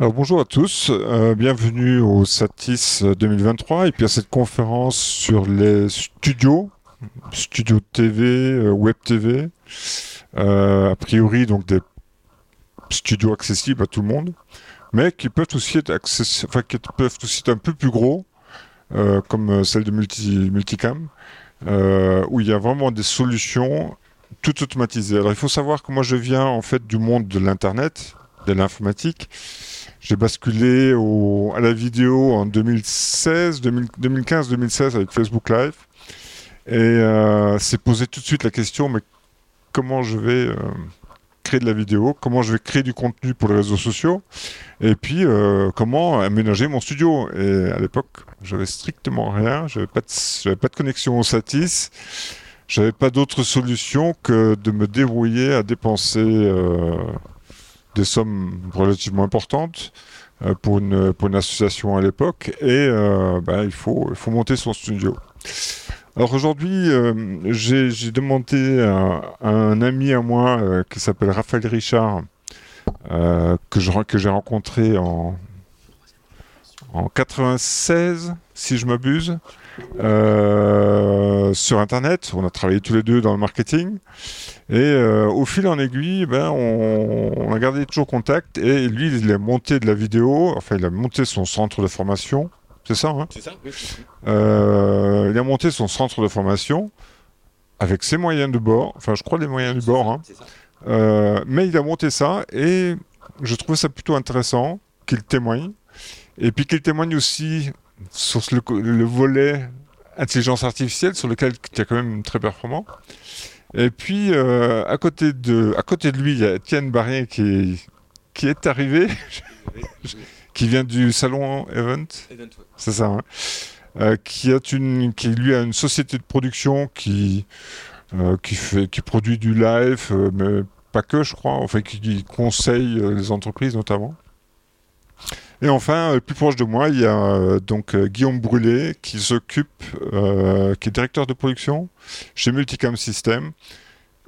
Alors bonjour à tous, euh, bienvenue au Satis 2023 et puis à cette conférence sur les studios, studios TV, euh, web TV, euh, a priori donc des studios accessibles à tout le monde, mais qui peuvent aussi être enfin, qui peuvent aussi être un peu plus gros, comme celle de Multi, Multicam, où il y a vraiment des solutions tout automatisées. Alors il faut savoir que moi je viens en fait du monde de l'internet, de l'informatique. J'ai basculé à la vidéo en 2016, 2015-2016 avec Facebook Live. Et euh, c'est posé tout de suite la question, mais comment je vais euh, créer de la vidéo, comment je vais créer du contenu pour les réseaux sociaux, et puis euh, comment aménager mon studio? Et à l'époque, j'avais strictement rien, j'avais pas de, pas de connexion au Satis, j'avais pas d'autre solution que de me débrouiller à dépenser des sommes relativement importantes euh, pour, une, pour une association à l'époque et euh, bah, il, faut, il faut monter son studio. Alors aujourd'hui, euh, j'ai demandé à, un ami à moi qui s'appelle Raphaël Richard, que j'ai rencontré en, en 96, si je m'abuse, euh, sur Internet. On a travaillé tous les deux dans le marketing. Et euh, au fil en aiguille, ben, on, a gardé toujours contact. Et lui, il a monté de la vidéo, enfin, il a monté son centre de formation. C'est ça, hein? C'est ça, oui. Euh, il a monté son centre de formation avec ses moyens de bord. Enfin, je crois les moyens du bord. Hein. Ça. mais il a monté ça et je trouvais ça plutôt intéressant qu'il témoigne. Et puis qu'il témoigne aussi sur le, volet intelligence artificielle, sur lequel tu es quand même très performant. Et puis, euh, à, côté de, à côté de lui, il y a Étienne Barrien qui, qui est arrivé, qui vient du salon Event. C'est ça, hein. euh, qui, a une, qui lui a une société de production qui, euh, qui, fait, qui produit du live, mais pas que, je crois, enfin, qui conseille les entreprises notamment. Et enfin, euh, plus proche de moi, il y a euh, donc euh, Guillaume Brûlé qui s'occupe, qui est directeur de production chez Multicam System.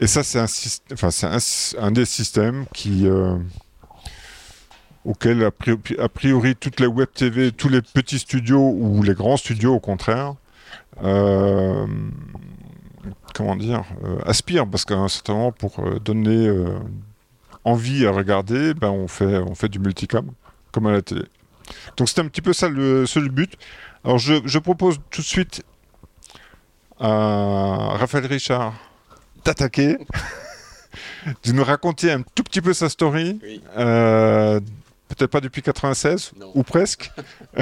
Et ça, c'est un, des systèmes qui, auquel a priori, a priori, toutes les web TV, tous les petits studios ou les grands studios, au contraire, comment dire, aspirent parce qu'à un certain moment, pour donner envie à regarder, ben on fait, on fait du multicam comme à la télé. Donc c'est un petit peu ça le seul but. Alors je, propose tout de suite à Raphaël Richard d'attaquer, de nous raconter un tout petit peu sa story. Euh, peut-être pas depuis 96 ou presque,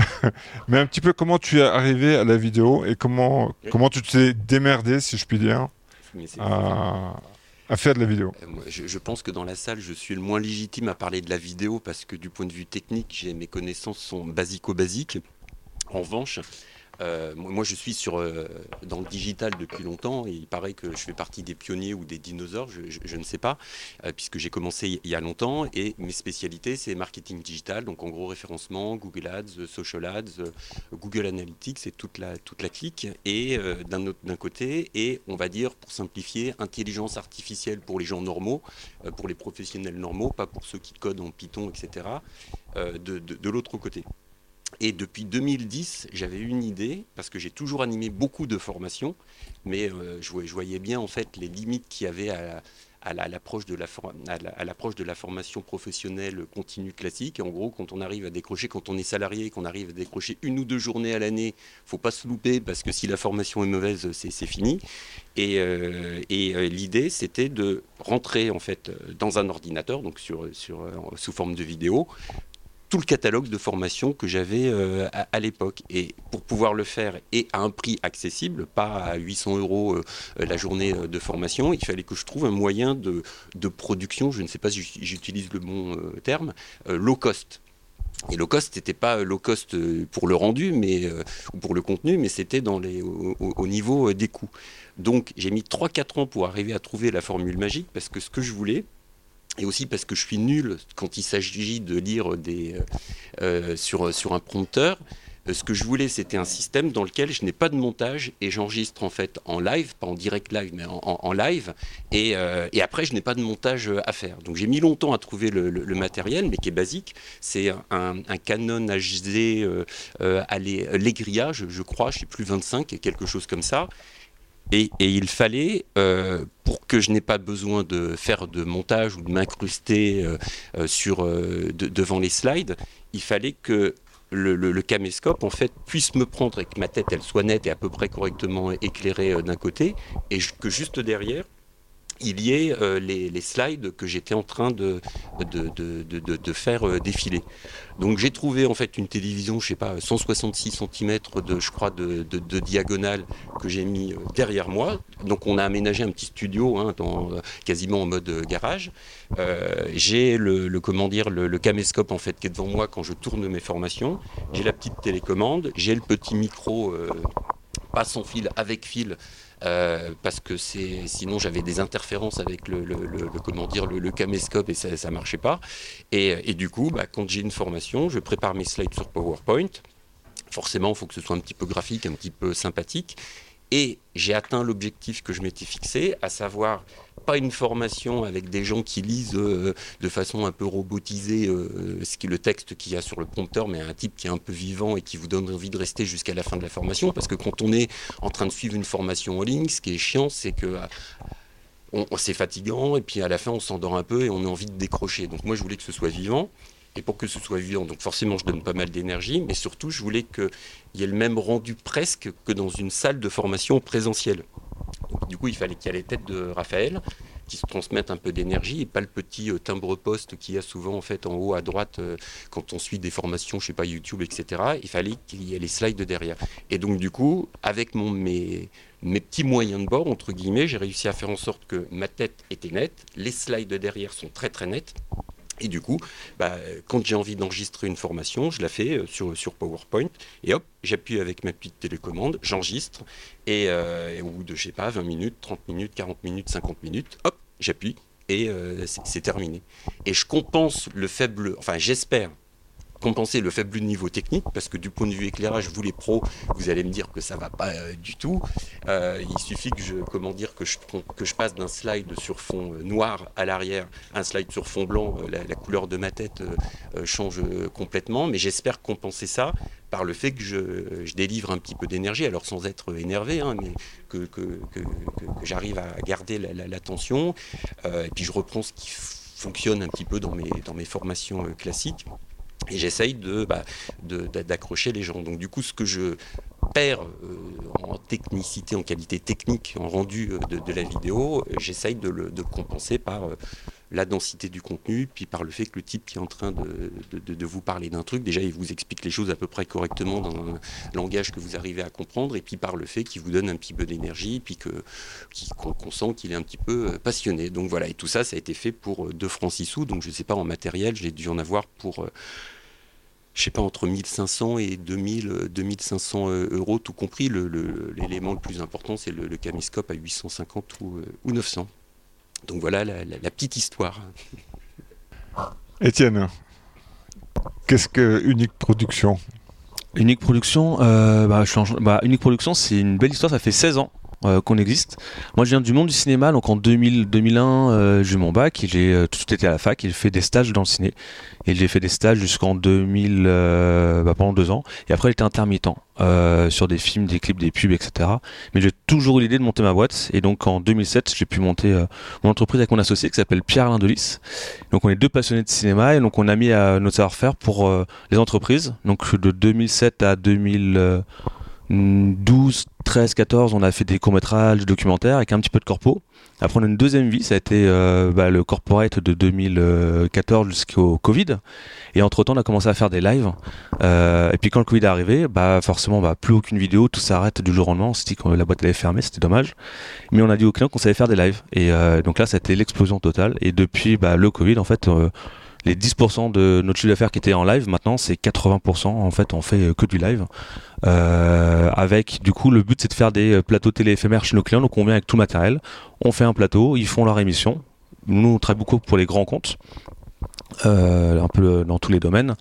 mais un petit peu comment tu es arrivé à la vidéo et comment, comment tu t'es démerdé, si je puis dire, à faire de la vidéo euh, je, pense que dans la salle, je suis le moins légitime à parler de la vidéo parce que du point de vue technique, mes connaissances sont basico-basiques. En revanche, euh, moi, je suis sur, euh, dans le digital depuis longtemps et il paraît que je fais partie des pionniers ou des dinosaures, je, ne sais pas, euh, puisque j'ai commencé il y a longtemps et mes spécialités, c'est marketing digital, donc en gros référencement, Google Ads, Social Ads, Google Analytics et toute la, toute la clique. Et d'un côté, et on va dire, pour simplifier, intelligence artificielle pour les gens normaux, pour les professionnels normaux, pas pour ceux qui codent en Python, etc., de, de l'autre côté. Et depuis 2010, j'avais une idée, parce que j'ai toujours animé beaucoup de formations, mais euh, je, voyais bien en fait les limites qu'il y avait à, l'approche de, la, formation professionnelle continue classique. en gros, quand on arrive à décrocher, quand on est salarié, qu'on arrive à décrocher une ou deux journées à l'année, faut pas se louper parce que si la formation est mauvaise, c'est fini. Et, euh, euh, l'idée, c'était de rentrer en fait dans un ordinateur, donc sous forme de vidéo, tout le catalogue de formation que j'avais euh, à, l'époque. Et pour pouvoir le faire et à un prix accessible, pas à 800 euros euh, la journée euh, de formation, il fallait que je trouve un moyen de, de production, je ne sais pas si j'utilise le bon terme, low cost. Et low cost, n'était pas low cost pour le rendu, mais ou pour le contenu, mais c'était dans les au, niveau des coûts. Donc j'ai mis 3-4 ans pour arriver à trouver la formule magique, parce que ce que je voulais, et aussi parce que je suis nul quand il s'agit de lire euh, euh, sur, sur un prompteur. Euh, ce que je voulais, c'était un système dans lequel je n'ai pas de montage et j'enregistre en fait en live, pas en direct live, mais en, live. Et, après, je n'ai pas de montage à faire. Donc j'ai mis longtemps à trouver le, matériel, mais qui est basique. C'est un, Canon HD euh, à l'Egria, je, je, crois, je ne sais plus 25, quelque chose comme ça. Et, il fallait, euh, pour que je n'ai pas besoin de faire de montage ou de m'incruster euh, euh, devant les slides, il fallait que le, caméscope en fait puisse me prendre et que ma tête elle soit nette et à peu près correctement éclairée d'un côté, et que juste derrière il y ait euh, les, slides que j'étais en train de, de, faire euh, défiler. Donc j'ai trouvé en fait une télévision, je sais pas, 166 cm de, je crois, de, diagonale que j'ai mis euh, derrière moi. Donc on a aménagé un petit studio, hein, dans, quasiment en mode garage. j'ai le, comment dire, le, caméscope en fait qui est devant moi quand je tourne mes formations. J'ai la petite télécommande, j'ai le petit micro, pas sans fil, avec fil euh, parce que c'est sinon j'avais des interférences avec le, comment dire le, caméscope et ça ne marchait pas. Et, du coup, bah, quand j'ai une formation, je prépare mes slides sur PowerPoint. Forcément, il faut que ce soit un petit peu graphique, un petit peu sympathique. Et j'ai atteint l'objectif que je m'étais fixé, à savoir pas une formation avec des gens qui lisent euh, de façon un peu robotisée euh, ce qui le texte qu'il y a sur le prompteur, mais un type qui est un peu vivant et qui vous donne envie de rester jusqu'à la fin de la formation. Parce que quand on est en train de suivre une formation en ligne, ce qui est chiant, c'est que on, c'est fatigant et puis à la fin on s'endort un peu et on a envie de décrocher. Donc moi je voulais que ce soit vivant. Et pour que ce soit vivant, donc forcément je donne pas mal d'énergie, mais surtout je voulais qu'il y ait le même rendu presque que dans une salle de formation présentielle du coup, il fallait qu'il y ait les têtes de Raphaël qui se transmettent un peu d'énergie et pas le petit euh, timbre-poste qu'il y a souvent en fait en haut à droite euh, quand on suit des formations, je sais pas YouTube, etc. Il fallait qu'il y ait les slides derrière. Et donc du coup, avec mon, mes, mes petits moyens de bord entre guillemets, j'ai réussi à faire en sorte que ma tête était nette, les slides derrière sont très très nets et du coup, bah, quand j'ai envie d'enregistrer une formation, je la fais euh, sur, sur PowerPoint. Et hop, j'appuie avec ma petite télécommande, j'enregistre. Et, euh, au bout de, je sais pas, 20 minutes, 30 minutes, 40 minutes, 50 minutes, hop, j'appuie. Et euh, c'est terminé. Et je compense le faible, enfin j'espère compenser le faible niveau technique, parce que du point de vue éclairage, vous les pros, vous allez me dire que ça va pas euh, du tout. Euh, il suffit que je, comment dire, que je, que je passe d'un slide sur fond euh, noir à l'arrière, un slide sur fond blanc, la, couleur de ma tête change complètement, mais j'espère compenser ça par le fait que je, délivre un petit peu d'énergie, alors sans être énervé, hein, mais que, j'arrive à garder l'attention, et puis je reprends ce qui fonctionne un petit peu dans mes, dans mes formations classiques. Et j'essaye bah, d'accrocher les gens. Donc du coup, ce que je perds euh, en technicité, en qualité technique, en rendu euh, de, la vidéo, j'essaye de le compenser par euh, la densité du contenu, puis par le fait que le type qui est en train de, vous parler d'un truc, déjà il vous explique les choses à peu près correctement dans un langage que vous arrivez à comprendre, et puis par le fait qu'il vous donne un petit peu d'énergie, puis qu'on sent qu'il est un petit peu passionné. Donc voilà, et tout ça, ça a été fait pour 2 francs 6 sous, donc je ne sais pas en matériel, j'ai dû en avoir pour je sais pas, entre 1500 et 2000, 2500 euh, euros, tout compris. L'élément le, plus important, c'est le, camiscope à 850 ou, 900. Euh, Donc voilà la, petite histoire. Étienne, qu'est-ce que Unique Production Unique Production, euh, bah, bah, Unique Production, c'est une belle histoire, ça fait 16 ans euh, qu'on existe. Moi, je viens du monde du cinéma, donc en 2000, 2001, euh, j'ai eu mon bac, j'ai euh, tout été à la fac, j'ai fait des stages dans le ciné, et j'ai fait des stages jusqu'en 2000, bah, pendant deux ans, et après j'étais intermittent sur des films, des clips, des pubs, etc. Mais j'ai toujours eu l'idée de monter ma boîte, et donc en 2007, j'ai pu monter mon entreprise avec mon associé qui s'appelle Pierre Lindelis. Donc on est deux passionnés de cinéma, et donc on a mis notre savoir-faire pour les entreprises. Donc de 2007 à 2000 12, 13, 14, on a fait des courts-métrages, documentaires avec un petit peu de corpo. Après, on a une deuxième vie, ça a été euh, bah, le corporate de 2014 jusqu'au Covid. Et entre-temps, on a commencé à faire des lives. Euh, et puis quand le Covid est arrivé, bah, forcément, bah, plus aucune vidéo, tout s'arrête du jour au lendemain. On s'est dit que la boîte allait fermer, c'était dommage. Mais on a dit aux clients qu'on savait faire des lives. Et euh, donc là, ça a été l'explosion totale. Et depuis bah, le Covid, en fait les 10% de notre chiffre d'affaires qui était en live, maintenant c'est 80%. En fait, on fait que du live. Euh, avec du coup le but c'est de faire des plateaux télé éphémères chez nos clients. Donc on vient avec tout matériel, on fait un plateau, ils font leur émission. Nous on travaille beaucoup pour les grands comptes, euh, un peu dans tous les domaines.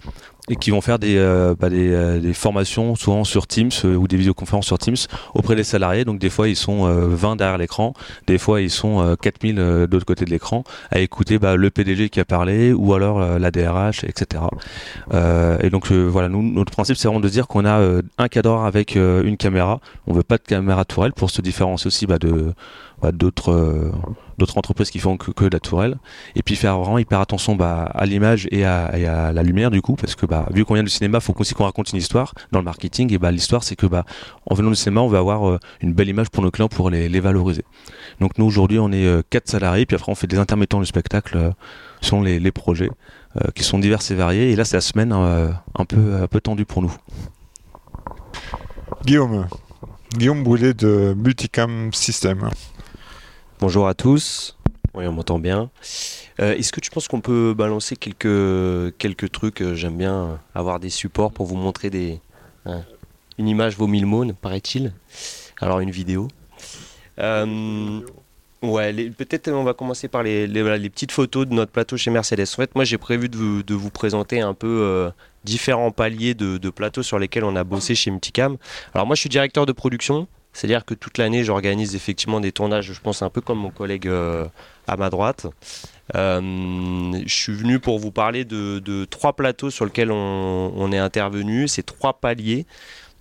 Et qui vont faire des, euh, bah, des, euh, des, formations souvent sur Teams euh, ou des vidéoconférences sur Teams auprès des salariés. Donc des fois ils sont 20 derrière l'écran, des fois ils sont 4000 de l'autre côté de l'écran à écouter bah, le PDG qui a parlé ou alors la DRH, etc. et donc voilà, nous, notre principe c'est vraiment de dire qu'on a un cadre avec une caméra. On veut pas de caméra tourelle pour se différencier aussi bah, de d'autres euh, d'autres entreprises qui font que, de la tourelle. Et puis faire vraiment hyper attention bah, à l'image et à, la lumière du coup parce que bah, vu qu'on vient du cinéma faut aussi qu'on raconte une histoire. Dans le marketing et bah, l'histoire c'est que bah, en venant du cinéma on veut avoir euh, une belle image pour nos clients pour les, valoriser. Donc nous aujourd'hui on est euh, quatre salariés puis après on fait des intermittents du spectacle sont les, les projets qui sont divers et variés. Et là c'est la semaine un peu un peu tendue pour nous. Guillaume. Guillaume Brûlé de Multicam System Bonjour à tous. Oui, on m'entend bien. Euh, Est-ce que tu penses qu'on peut balancer quelques, quelques trucs euh, J'aime bien avoir des supports pour vous montrer des. Hein, une image vaut mille mots, paraît-il. Alors, une vidéo. Euh, ouais, peut-être on va commencer par les, les, petites photos de notre plateau chez Mercedes. En fait, moi, j'ai prévu de vous, de vous, présenter un peu différents paliers de, de plateaux sur lesquels on a bossé chez Multicam. Alors, moi, je suis directeur de production. C'est-à-dire que toute l'année, j'organise effectivement des tournages, je pense un peu comme mon collègue euh, à ma droite. Euh, je suis venu pour vous parler de, trois plateaux sur lesquels on, est intervenu, ces trois paliers.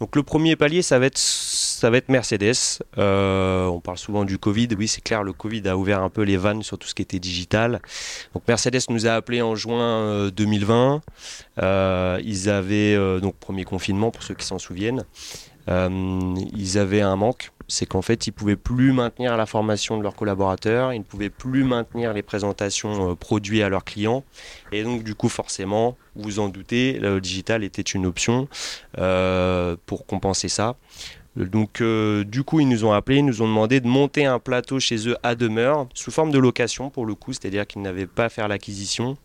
Donc le premier palier, ça va être, Mercedes. Euh, on parle souvent du Covid. Oui, c'est clair, le Covid a ouvert un peu les vannes sur tout ce qui était digital. Donc Mercedes nous a appelé en juin 2020. Euh, ils avaient donc premier confinement pour ceux qui s'en souviennent. Euh, ils avaient un manque, c'est qu'en fait, ils pouvaient plus maintenir la formation de leurs collaborateurs, ils ne pouvaient plus maintenir les présentations euh, produits à leurs clients, et donc du coup, forcément, vous en doutez, le digital était une option euh, pour compenser ça. Donc du coup ils nous ont appelé, ils nous ont demandé de monter un plateau chez eux à demeure sous forme de location pour le coup, c'est-à-dire qu'ils n'avaient pas à faire l'acquisition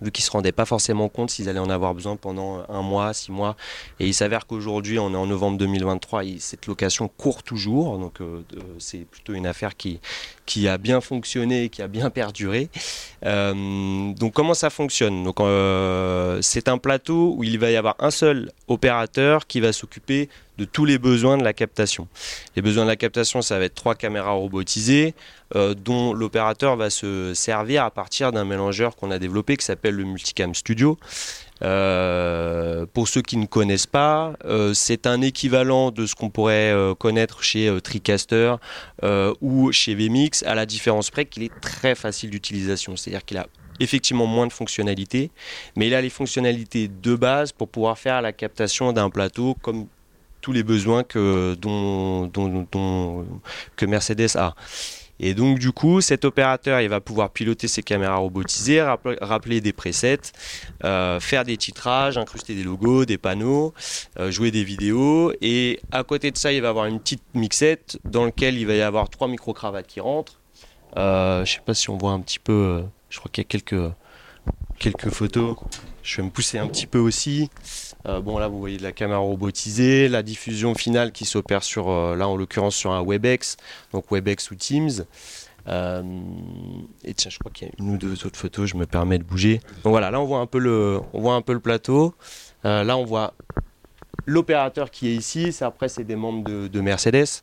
vu qu'ils ne se rendaient pas forcément compte s'ils allaient en avoir besoin pendant un mois, six mois. Et il s'avère qu'aujourd'hui, on est en novembre 2023, et cette location court toujours, donc euh, c'est plutôt une affaire qui, qui a bien fonctionné, qui a bien perduré. Euh, donc comment ça fonctionne? Donc euh, c'est un plateau où il va y avoir un seul opérateur qui va s'occuper de tous les besoins de la captation. Les besoins de la captation, ça va être trois caméras robotisées euh, dont l'opérateur va se servir à partir d'un mélangeur qu'on a développé qui s'appelle le Multicam Studio. Euh, pour ceux qui ne connaissent pas, euh, c'est un équivalent de ce qu'on pourrait connaître chez TriCaster ou chez VMix, à la différence près qu'il est très facile d'utilisation. C'est-à-dire qu'il a effectivement moins de fonctionnalités, mais il a les fonctionnalités de base pour pouvoir faire la captation d'un plateau comme tous les besoins que, Mercedes a. Et donc du coup, cet opérateur, il va pouvoir piloter ses caméras robotisées, rappeler des presets, euh, faire des titrages, incruster des logos, des panneaux, euh, jouer des vidéos. Et à côté de ça, il va avoir une petite mixette dans laquelle il va y avoir trois micro-cravates qui rentrent. Euh, je ne sais pas si on voit un petit peu, euh, je crois qu'il y a quelques, quelques photos. Je vais me pousser un petit peu aussi. Euh, bon, là, vous voyez de la caméra robotisée, la diffusion finale qui s'opère sur, euh, là, en l'occurrence, sur un WebEx, donc WebEx ou Teams. Euh, et tiens, je crois qu'il y a une ou deux autres photos, je me permets de bouger. Donc voilà, là, on voit un peu le, on voit un peu le plateau. Là, on voit l'opérateur qui est ici. Après, c'est des membres de Mercedes.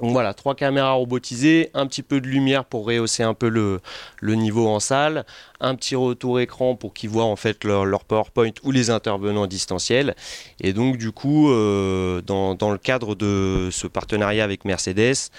Donc voilà, trois caméras robotisées, un petit peu de lumière pour rehausser un peu le, niveau en salle, un petit retour écran pour qu'ils voient en fait leur, PowerPoint ou les intervenants distanciels. Et donc du coup, euh, dans, le cadre de ce partenariat avec Mercedes,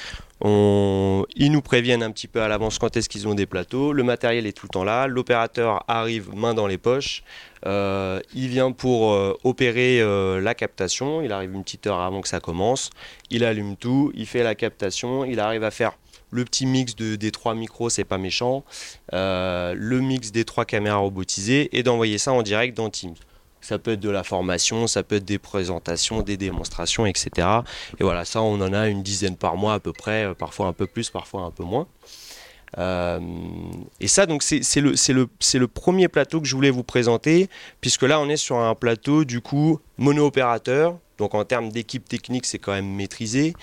ils nous préviennent un petit peu à l'avance quand est-ce qu'ils ont des plateaux. Le matériel est tout le temps là. L'opérateur arrive main dans les poches. Euh, il vient pour euh, opérer euh, la captation. Il arrive une petite heure avant que ça commence. Il allume tout. Il fait la captation. Il arrive à faire le petit mix de, des trois micros, c'est pas méchant. Le mix des trois caméras robotisées et d'envoyer ça en direct dans Teams. Ça peut être de la formation, ça peut être des présentations, des démonstrations, etc. Et voilà, ça, on en a une dizaine par mois à peu près, parfois un peu plus, parfois un peu moins. Euh, et ça, donc, c'est le, premier plateau que je voulais vous présenter, puisque là, on est sur un plateau, du coup, mono-opérateur. Donc, en termes d'équipe technique, c'est quand même maîtrisé.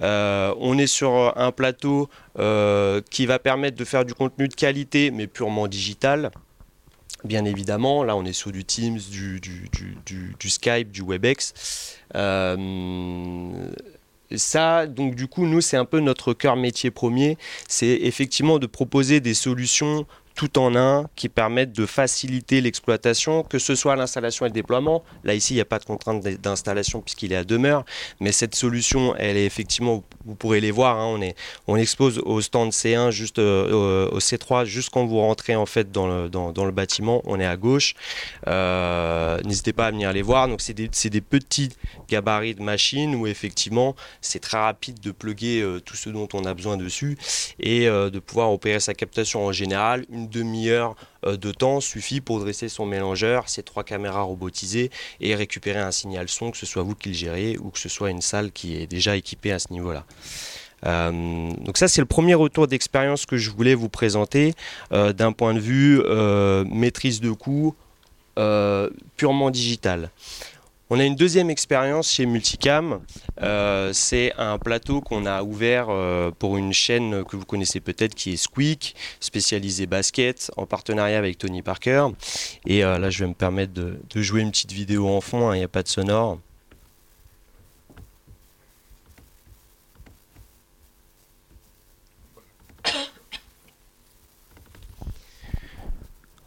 Euh, on est sur un plateau euh, qui va permettre de faire du contenu de qualité, mais purement digital. Bien évidemment. Là, on est sur du Teams, du, du, du, Skype, du WebEx. Euh, ça, donc du coup, nous, c'est un peu notre cœur métier premier. C'est effectivement de proposer des solutions tout en un qui permettent de faciliter l'exploitation, que ce soit l'installation et le déploiement. Là, ici, il n'y a pas de contrainte d'installation puisqu'il est à demeure, mais cette solution, elle est effectivement, vous pourrez les voir, hein, on, est, on expose au stand C1, juste euh, au C3, juste quand vous rentrez en fait dans le, dans, le bâtiment, on est à gauche. Euh, n'hésitez pas à venir les voir. Donc, c'est des, des, petits gabarits de machines où effectivement, c'est très rapide de plugger euh, tout ce dont on a besoin dessus et de pouvoir opérer sa captation en général. Demi-heure euh, de temps suffit pour dresser son mélangeur, ses trois caméras robotisées et récupérer un signal son, que ce soit vous qui le gérez ou que ce soit une salle qui est déjà équipée à ce niveau-là. Euh, donc ça c'est le premier retour d'expérience que je voulais vous présenter euh, d'un point de vue maîtrise de coût purement digital. On a une deuxième expérience chez Multicam. Euh, c'est un plateau qu'on a ouvert euh, pour une chaîne que vous connaissez peut-être qui est Squeak, spécialisée basket, en partenariat avec Tony Parker. Et euh, là, je vais me permettre de, jouer une petite vidéo en fond, hein, il n'y a pas de sonore.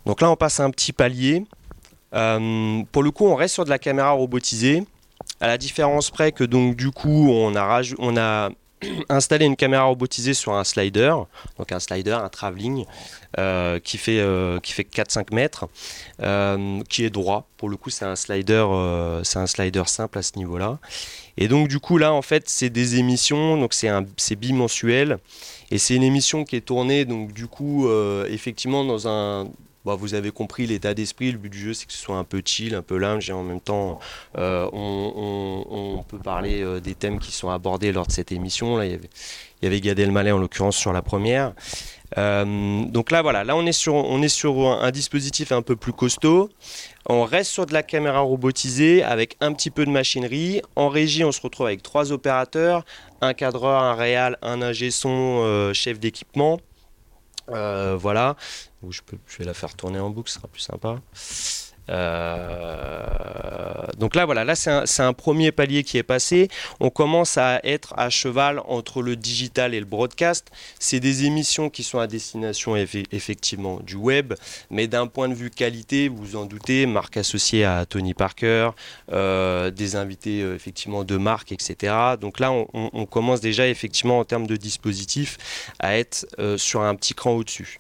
Donc là, on passe à un petit palier. Euh, pour le coup, on reste sur de la caméra robotisée, à la différence près que donc du coup, on a, installé une caméra robotisée sur un slider, donc un slider, un travelling, euh, qui fait, euh, qui fait 4-5 mètres, qui est droit. Pour le coup, c'est un slider, c'est un slider simple à ce niveau-là. Et donc du coup là, en fait, c'est des émissions, donc c'est bimensuel. Et c'est une émission qui est tournée, donc du coup, effectivement, dans un, bah, vous avez compris l'état d'esprit. Le but du jeu, c'est que ce soit un peu chill, un peu lounge, et en même temps, euh, on, peut parler euh, des thèmes qui sont abordés lors de cette émission. Là, il y avait, il y Gad Elmaleh en l'occurrence sur la première. Euh, donc là, voilà, là on est sur, on est sur un, dispositif un peu plus costaud. On reste sur de la caméra robotisée avec un petit peu de machinerie. En régie, on se retrouve avec trois opérateurs, un cadreur, un réal, un ingé son, chef d'équipement. voilà, je, peux, je vais la faire tourner en boucle, ce sera plus sympa. Euh, donc là, voilà, là c'est un, premier palier qui est passé. On commence à être à cheval entre le digital et le broadcast. C'est des émissions qui sont à destination effectivement du web, mais d'un point de vue qualité, vous en doutez, marque associée à Tony Parker, euh, des invités euh, effectivement de marque, etc. Donc là, on, on, commence déjà effectivement en termes de dispositif à être sur un petit cran au-dessus.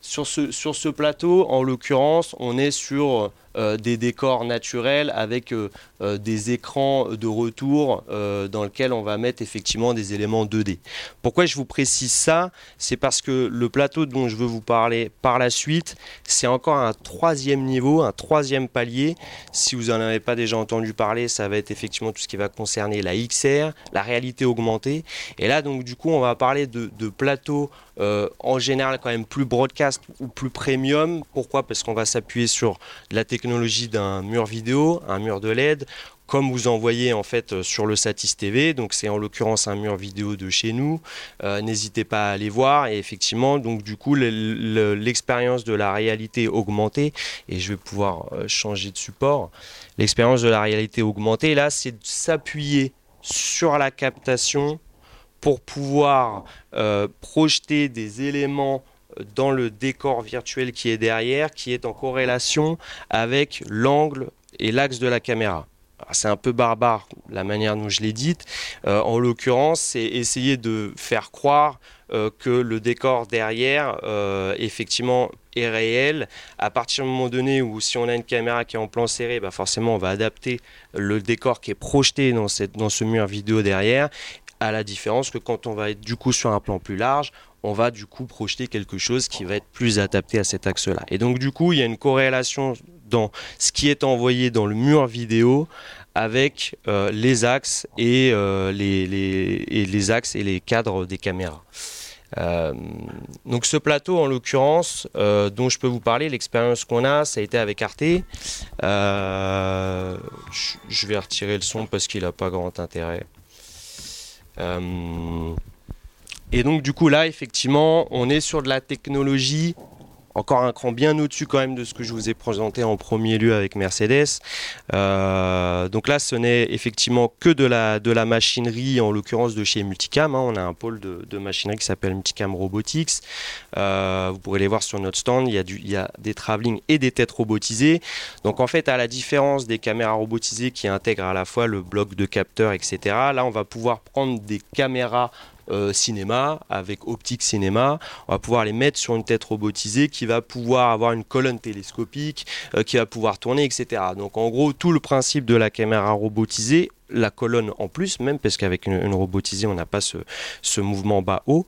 Sur, ce, sur ce plateau, en l'occurrence, on est sur euh, des décors naturels avec euh, euh, des écrans de retour dans lesquels on va mettre effectivement des éléments 2D. Pourquoi je vous précise ça? C'est parce que le plateau dont je veux vous parler par la suite, c'est encore un troisième niveau, un troisième palier. Si vous n'en avez pas déjà entendu parler, ça va être effectivement tout ce qui va concerner la XR, la réalité augmentée. Et là, donc, du coup, on va parler de, de plateaux en général quand même plus broadcast ou plus premium. Pourquoi? Parce qu'on va s'appuyer sur la technologie d'un mur vidéo, un mur de LED, comme vous en voyez en fait euh, sur le Satis TV. Donc c'est en l'occurrence un mur vidéo de chez nous. Euh, n'hésitez pas à aller voir. Et effectivement, donc du coup, l'expérience de la réalité augmentée, et je vais pouvoir euh, changer de support. L'expérience de la réalité augmentée, là, c'est de s'appuyer sur la captation pour pouvoir projeter des éléments dans le décor virtuel qui est derrière, qui est en corrélation avec l'angle et l'axe de la caméra. C'est un peu barbare la manière dont je l'ai dite. Euh, en l'occurrence, c'est essayer de faire croire euh, que le décor derrière, euh, effectivement, est réel. À partir du moment donné où si on a une caméra qui est en plan serré, bah forcément on va adapter le décor qui est projeté dans, cette, dans ce mur vidéo derrière à la différence que quand on va être du coup sur un plan plus large, on va du coup projeter quelque chose qui va être plus adapté à cet axe-là. Et donc du coup, il y a une corrélation dans ce qui est envoyé dans le mur vidéo avec euh, les axes et, euh, les, les, axes et les cadres des caméras. Euh, donc ce plateau en l'occurrence dont je peux vous parler, l'expérience qu'on a, ça a été avec Arte. je vais retirer le son parce qu'il n'a pas grand intérêt. Et donc du coup là, effectivement, on est sur de la technologie encore un cran bien au-dessus quand même de ce que je vous ai présenté en premier lieu avec Mercedes. Euh, donc là, ce n'est effectivement que de la, de la machinerie, en l'occurrence de chez Multicam. Hein. On a un pôle de, machinerie qui s'appelle Multicam Robotics. Euh, vous pourrez les voir sur notre stand. Il y, a du, il y a des travelling et des têtes robotisées. Donc en fait, à la différence des caméras robotisées qui intègrent à la fois le bloc de capteur, etc., là, on va pouvoir prendre des caméras euh, cinéma, avec optique cinéma. On va pouvoir les mettre sur une tête robotisée qui va pouvoir avoir une colonne télescopique, euh, qui va pouvoir tourner, etc. Donc en gros, tout le principe de la caméra robotisée, la colonne en plus, même parce qu'avec une, robotisée, on n'a pas ce, mouvement bas-haut.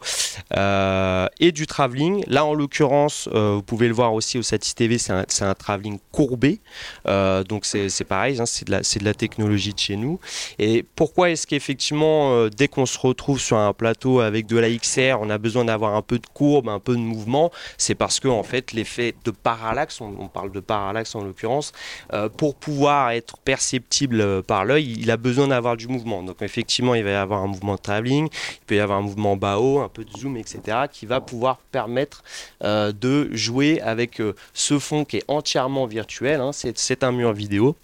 Euh, et du travelling. Là, en l'occurrence, euh, vous pouvez le voir aussi au Satis TV, c'est un, un, travelling courbé. Euh, donc c'est pareil, hein, c'est de, de, la technologie de chez nous. Et pourquoi est-ce qu'effectivement, dès qu'on se retrouve sur un plateau avec de la XR, on a besoin d'avoir un peu de courbe, un peu de mouvement C'est parce que en fait, l'effet de parallaxe, on, on, parle de parallaxe en l'occurrence, pour pouvoir être perceptible par l'œil, il a besoin besoin d'avoir du mouvement. Donc effectivement, il va y avoir un mouvement de travelling, il peut y avoir un mouvement bas-haut, un peu de zoom, etc., qui va pouvoir permettre euh, de jouer avec euh, ce fond qui est entièrement virtuel. Hein. c'est un mur vidéo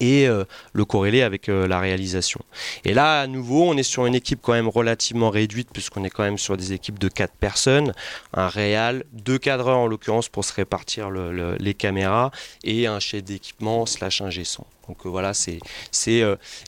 et euh, le corréler avec euh, la réalisation. Et là, à nouveau, on est sur une équipe quand même relativement réduite, puisqu'on est quand même sur des équipes de 4 personnes, un réal, deux cadreurs en l'occurrence pour se répartir les caméras, et un chef d'équipement slash ingé son. Donc euh, voilà, c'est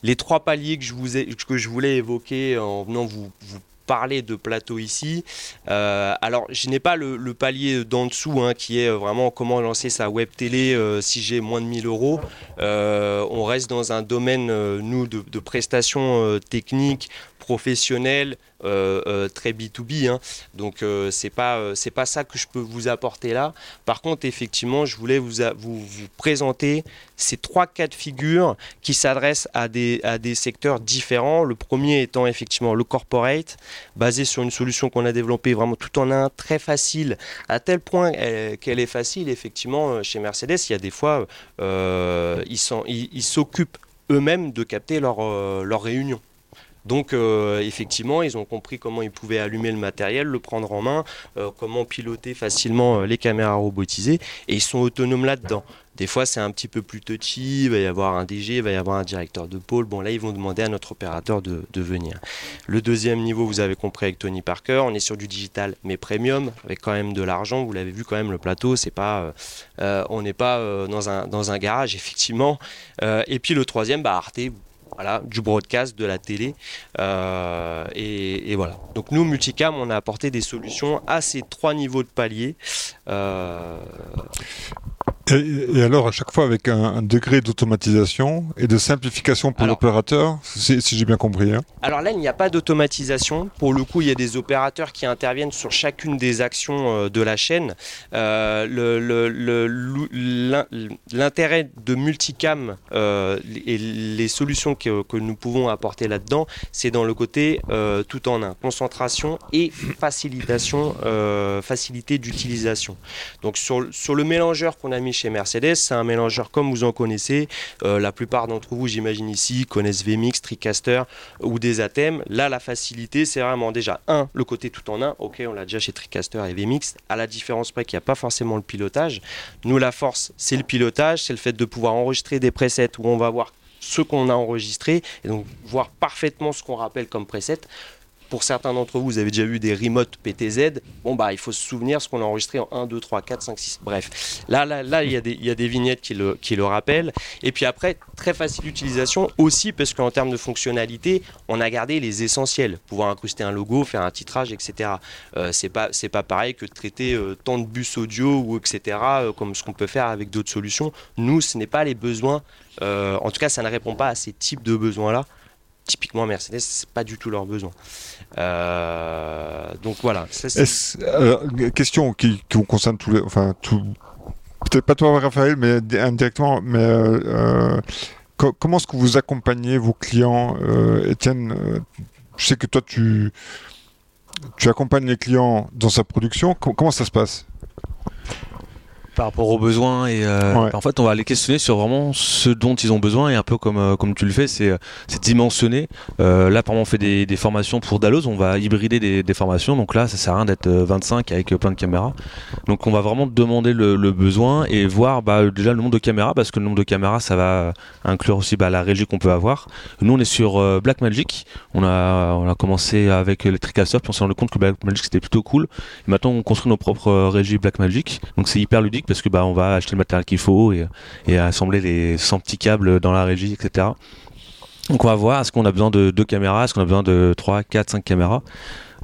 les trois paliers que je, vous que je voulais évoquer en venant vous, vous parler de plateau ici. Euh, alors, je n'ai pas le, palier d'en dessous hein, qui est vraiment comment lancer sa web télé euh, si j'ai moins de 1000 euros. Euh, on reste dans un domaine, nous, de, prestations techniques, professionnelles, très B2B. Hein. Donc euh, c'est pas c'est pas ça que je peux vous apporter là. Par contre, effectivement, je voulais vous, vous, présenter ces trois cas de figure qui s'adressent à des, à des secteurs différents. Le premier étant effectivement le corporate, basé sur une solution qu'on a développée vraiment tout en un, très facile, à tel point qu'elle est facile. Effectivement, chez Mercedes, il y a des fois, ils s'occupent ils, eux-mêmes de capter leur, leur réunion. Donc euh, effectivement, ils ont compris comment ils pouvaient allumer le matériel, le prendre en main, euh, comment piloter facilement euh, les caméras robotisées, et ils sont autonomes là-dedans. Des fois, c'est un petit peu plus touchy, il va y avoir un DG, il va y avoir un directeur de pôle. Bon, là, ils vont demander à notre opérateur de, venir. Le deuxième niveau, vous avez compris avec Tony Parker, on est sur du digital, mais premium, avec quand même de l'argent. Vous l'avez vu quand même, le plateau, c'est pas, on n'est pas dans, un, dans un garage, effectivement. et puis le troisième, bah, Arte, voilà, du broadcast, de la télé. Euh, et, voilà. Donc nous, Multicam, on a apporté des solutions à ces trois niveaux de palier. Euh, et, alors, à chaque fois, avec un, degré d'automatisation et de simplification pour l'opérateur, si, j'ai bien compris. Hein. Alors là, il n'y a pas d'automatisation. Pour le coup, il y a des opérateurs qui interviennent sur chacune des actions euh, de la chaîne. Euh, l'intérêt de multicam euh, et les solutions que, nous pouvons apporter là-dedans, c'est dans le côté tout en un, concentration et facilitation, facilité d'utilisation. Donc sur, sur le mélangeur qu'on a mis chez Mercedes. C'est un mélangeur comme vous en connaissez. Euh, la plupart d'entre vous, j'imagine ici, connaissent VMix, TriCaster ou des ATEM. Là, la facilité, c'est vraiment déjà, un, le côté tout en un. Ok, on l'a déjà chez TriCaster et VMix. À la différence près qu'il n'y a pas forcément le pilotage. Nous, la force, c'est le pilotage, c'est le fait de pouvoir enregistrer des presets où on va voir ce qu'on a enregistré et donc voir parfaitement ce qu'on rappelle comme preset pour certains d'entre vous, vous avez déjà vu des remote PTZ. Bon, bah, il faut se souvenir ce qu'on a enregistré en 1, 2, 3, 4, 5, 6. Bref, là, là, là il, y a des, vignettes qui le, rappellent. Et puis après, très facile d'utilisation aussi parce qu'en termes de fonctionnalité, on a gardé les essentiels. Pouvoir incruster un logo, faire un titrage, etc. Euh, c'est pas, c'est pas pareil que de traiter euh, tant de bus audio ou etc. Euh, comme ce qu'on peut faire avec d'autres solutions. Nous, ce n'est pas les besoins. en tout cas, ça ne répond pas à ces types de besoins-là typiquement Mercedes, c'est pas du tout leur besoin. Euh, donc voilà. Euh, question qui, qui, concerne tous les, enfin tout, peut-être pas toi Raphaël, mais indirectement, mais euh, comment est-ce que vous accompagnez vos clients, Étienne Je sais que toi tu tu accompagnes les clients dans sa production. comment ça se passe? Par rapport aux besoins et euh, Ouais. en fait on va les questionner sur vraiment ce dont ils ont besoin et un peu comme euh, comme tu le fais c'est euh, c'est dimensionné. Euh, là par exemple on fait des, des formations pour Dalloz. On va hybrider des, des formations. Donc là ça sert à rien d'être euh, 25 avec plein de caméras. Donc on va vraiment demander le, le besoin et voir bah, déjà le nombre de caméras parce que le nombre de caméras ça va inclure aussi bah, la régie qu'on peut avoir. Nous on est sur Blackmagic on a on a commencé avec les Tricaster puis on s'est rendu compte que Blackmagic c'était plutôt cool. Et maintenant on construit nos propres régies Blackmagic donc c'est hyper ludique parce que bah va acheter le matériel qu'il faut et, assembler les 100 petits câbles dans la régie etc donc on va voir est-ce qu'on a besoin de deux caméras est-ce qu'on a besoin de 3, 4, 5 caméras?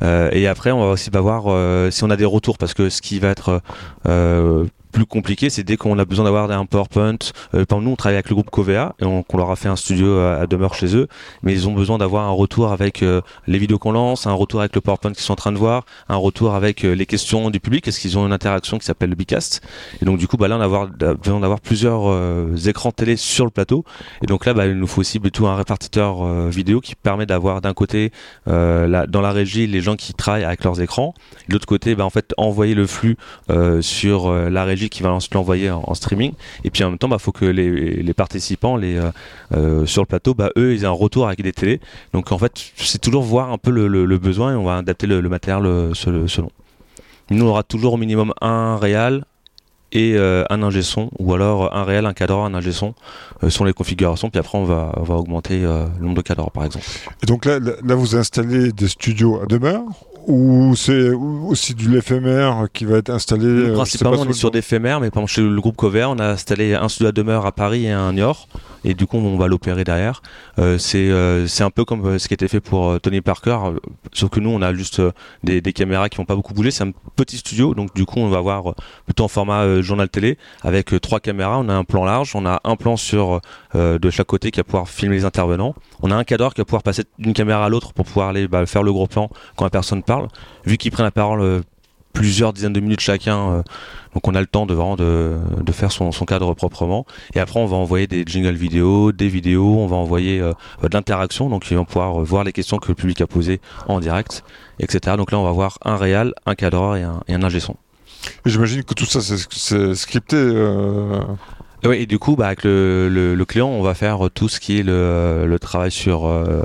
Euh, et après on va aussi voir euh, si on a des retours parce que ce qui va être euh, plus compliqué, c'est dès qu'on a besoin d'avoir un PowerPoint. Euh, par nous, on travaille avec le groupe Covea et on, leur a fait un studio à, à demeure chez eux, mais ils ont besoin d'avoir un retour avec euh, les vidéos qu'on lance, un retour avec le PowerPoint qu'ils sont en train de voir, un retour avec euh, les questions du public. Est-ce qu'ils ont une interaction qui s'appelle le Bicast? Et donc, du coup, bah, là, on a besoin d'avoir plusieurs euh, écrans télé sur le plateau. Et donc là, bah, il nous faut aussi plutôt un répartiteur euh, vidéo qui permet d'avoir d'un côté, euh, dans la régie, les gens qui travaillent avec leurs écrans, de l'autre côté, bah, en fait, envoyer le flux euh, sur euh, la régie qui va ensuite l'envoyer en, streaming. Et puis en même temps, il faut que les, participants les, euh, euh, sur le plateau, bah, eux, ils aient un retour avec des télés. Donc en fait, c'est toujours voir un peu le, besoin et on va adapter le, matériel euh, se- selon. Nous, on aura toujours au minimum un réal et un ingé son, ou alors un réel, un cadreur, un ingé son, sont les configurations. Puis après, on va, augmenter le nombre de cadreurs, par exemple. Et donc là, vous installez des studios à demeure ou c'est aussi du l'éphémère qui va être installé Nous, euh, principalement, on est sur des éphémères, mais par exemple, chez le groupe Covert, on a installé un studio à demeure à Paris et un à Niort, et du coup, on va l'opérer derrière. Euh, c'est euh, c'est un peu comme ce qui a été fait pour Tony Parker, sauf que nous, on a juste des, des caméras qui vont pas beaucoup bouger. C'est un petit studio, donc du coup, on va avoir plutôt en format journal télé avec trois caméras. On a un plan large, on a un plan sur de chaque côté qui va pouvoir filmer les intervenants. On a un cadreur qui va pouvoir passer d'une caméra à l'autre pour pouvoir aller bah, faire le gros plan quand la personne parle. Vu qu'ils prennent la parole euh, plusieurs dizaines de minutes chacun, euh, donc on a le temps de vraiment de, de faire son, son cadre proprement. Et après on va envoyer des jingles vidéo, des vidéos, on va envoyer euh, de l'interaction, donc ils vont pouvoir voir les questions que le public a posées en direct, etc. Donc là on va voir un réal, un cadreur et un, et un ingé son. J'imagine que tout ça c'est scripté. euh, Et, du coup, bah, avec le, le- le client, on va faire tout ce qui est le, le travail sur euh,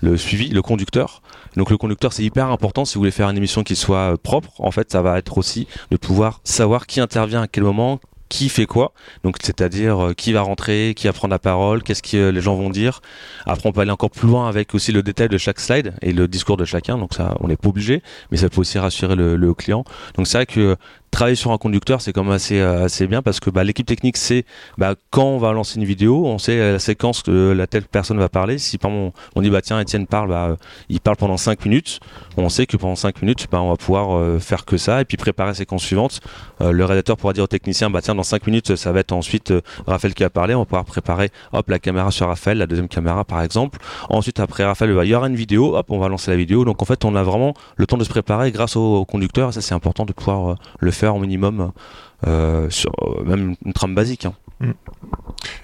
le suivi, le conducteur. Donc le conducteur, c'est hyper important si vous voulez faire une émission qui soit euh, propre. En fait, ça va être aussi de pouvoir savoir qui intervient à quel moment, qui fait quoi. Donc c'est-à-dire euh, qui va rentrer, qui va prendre la parole, qu'est-ce que les gens vont dire. Après, on peut aller encore plus loin avec aussi le détail de chaque slide et le discours de chacun. Donc ça, on n'est pas obligé, mais ça peut aussi rassurer le, le client. Donc c'est vrai que travailler sur un conducteur, c'est quand même assez, euh, assez bien parce que bah, l'équipe technique sait bah, quand on va lancer une vidéo, on sait euh, la séquence que la telle personne va parler. Si par exemple, on dit bah tiens Étienne parle, bah, euh, il parle pendant 5 minutes, on sait que pendant 5 minutes, bah, on va pouvoir faire que ça et puis préparer la séquence suivante. Le rédacteur pourra dire au technicien bah tiens dans 5 minutes ça va être ensuite Raphaël qui va parler, on va pouvoir préparer hop la caméra sur Raphaël, la deuxième caméra par exemple. Ensuite après Raphaël, bah, il y aura une vidéo, hop on va lancer la vidéo. Donc en fait on a vraiment le temps de se préparer grâce au, au conducteur. Et ça c'est important de pouvoir le faire au minimum euh, sur euh, même une trame basique. hein.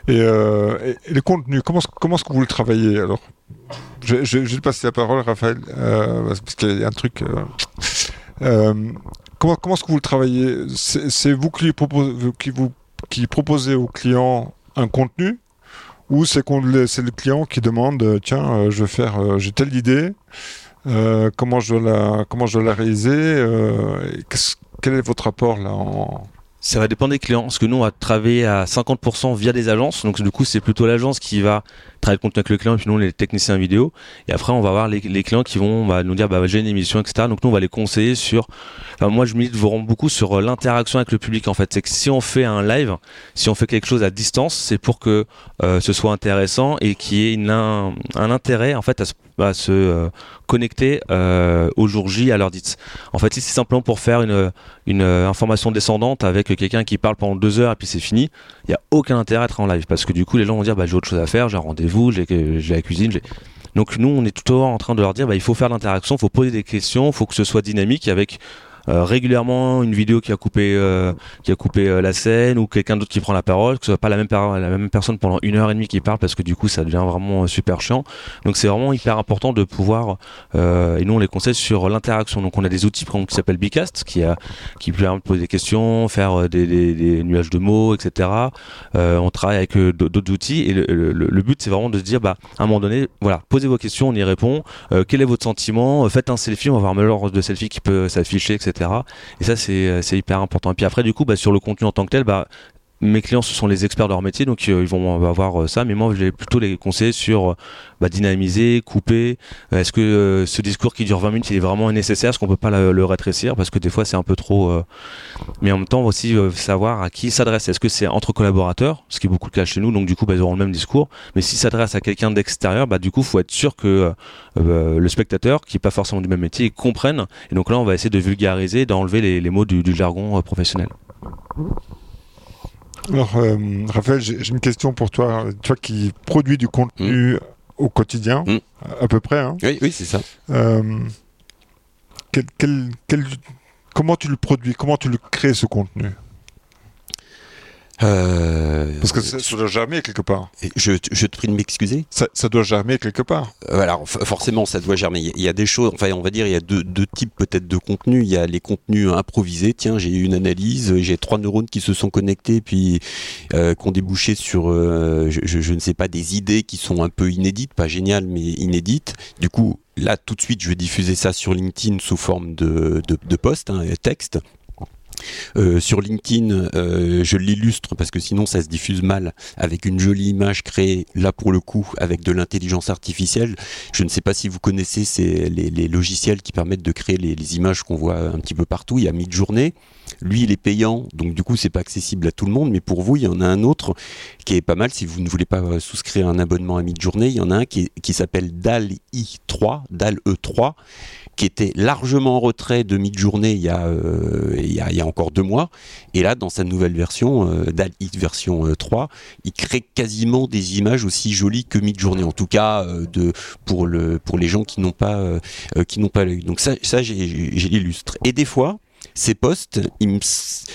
Et, euh, et- et les contenus, comment, est-ce- comment est-ce que vous le travaillez alors? Je, vais passer la parole, Raphaël, parce qu'il y a un truc. comment comment est-ce que vous le travaillez? C'est vous qui, propose, qui, vous, qui proposez au client un contenu ou c'est le- le client qui demande tiens, je veux faire, j'ai telle idée, comment, je la, comment je la réaliser et Quel est votre rapport là en... Ça va dépendre des clients, parce que nous on va travailler à 50% via des agences, donc du coup c'est plutôt l'agence qui va travailler le contenu avec le client, et puis nous les techniciens vidéo, et après on va avoir les, clients qui vont bah, nous dire bah, j'ai une émission, etc. Donc nous on va les conseiller sur, moi je milite vraiment beaucoup sur euh, l'interaction avec le public en fait, c'est que si on fait un live, si on fait quelque chose à distance, c'est pour que euh, ce soit intéressant et qu'il y ait un, intérêt en fait à se, euh, connecter au jour J à l'heure dite. En fait si c'est simplement pour faire une une information descendante avec quelqu'un qui parle pendant deux heures et puis c'est fini, il n'y a aucun intérêt à être en live parce que du coup les gens vont dire bah, j'ai autre chose à faire, j'ai un rendez-vous, j'ai la cuisine. Donc nous on est tout en train de leur dire bah, il faut faire l'interaction, il faut poser des questions, il faut que ce soit dynamique avec régulièrement une vidéo qui a coupé, qui a coupé la scène ou quelqu'un d'autre qui prend la parole, que ce soit pas la même, la même personne pendant une heure et demie qui parle parce que du coup ça devient vraiment super chiant. Donc c'est vraiment hyper important de pouvoir, et nous on les conseille sur l'interaction. Donc on a des outils qui s'appellent Bicast qui, a, qui permet de poser des questions, faire des, des, nuages de mots, etc. on travaille avec d'autres outils et le, le but c'est vraiment de se dire, bah, à un moment donné, voilà, posez vos questions, on y répond. Euh, quel est votre sentiment? Faites un selfie, on va voir le de selfie qui peut s'afficher, etc. Et ça, c'est hyper important. Et puis après, du coup, bah, sur le contenu en tant que tel, bah, mes clients ce sont les experts de leur métier donc euh, ils vont avoir euh, ça. Mais moi j'ai plutôt les conseils sur euh, bah, dynamiser couper. Est-ce que ce discours qui dure 20 minutes il est vraiment nécessaire? Est-ce qu'on peut pas le, rétrécir? Parce que des fois c'est un peu trop mais en même temps aussi savoir à qui s'adresse. Est-ce que c'est entre collaborateurs? Ce qui est beaucoup le cas chez nous. Donc du coup bah, ils auront le même discours. Mais si ça s'adresse à quelqu'un d'extérieur bah du coup faut être sûr que le spectateur qui est pas forcément du même métier comprenne. Et donc là on va essayer de vulgariser d'enlever les, mots du, du jargon professionnel alors, euh, Raphaël, j'ai une question pour toi. Toi qui produis du contenu mm. au quotidien, mm. à peu près. Hein. Oui, oui c'est ça. Euh, comment tu le produis? Comment tu le crées ce contenu? Euh, Parce que ça, doit germer quelque part. Je, je te prie de m'excuser. Ça, doit germer quelque part. Euh, alors forcément, ça doit germer. Il y a des choses, enfin on va dire, il y a deux, types peut-être de contenus. Il y a les contenus improvisés. Tiens, j'ai eu une analyse, j'ai trois neurones qui se sont connectés, puis euh, qui ont débouché sur, je, ne sais pas, des idées qui sont un peu inédites, pas géniales, mais inédites. Du coup, là, tout de suite, je vais diffuser ça sur LinkedIn sous forme de, de, de post, hein, texte. Euh, sur LinkedIn, euh, je l'illustre parce que sinon ça se diffuse mal avec une jolie image créée là pour le coup avec de l'intelligence artificielle. Je ne sais pas si vous connaissez les, logiciels qui permettent de créer les, images qu'on voit un petit peu partout. Il y a Midjourney. Lui, il est payant, donc du coup, c'est pas accessible à tout le monde. Mais pour vous, il y en a un autre qui est pas mal. Si vous ne voulez pas souscrire un abonnement à Midjourney, il y en a un qui, qui s'appelle DAL-I3, DAL-E3 qui était largement en retrait de mi-journée il, euh, il, y a encore deux mois. Et là, dans sa nouvelle version, euh, version 3, euh, il crée quasiment des images aussi jolies que mid-journée. En tout cas, euh, de, pour, le, pour les gens qui n'ont pas, qui pas l'œil. Donc ça, ça j'ai l'illustre. Et des fois, ces posts,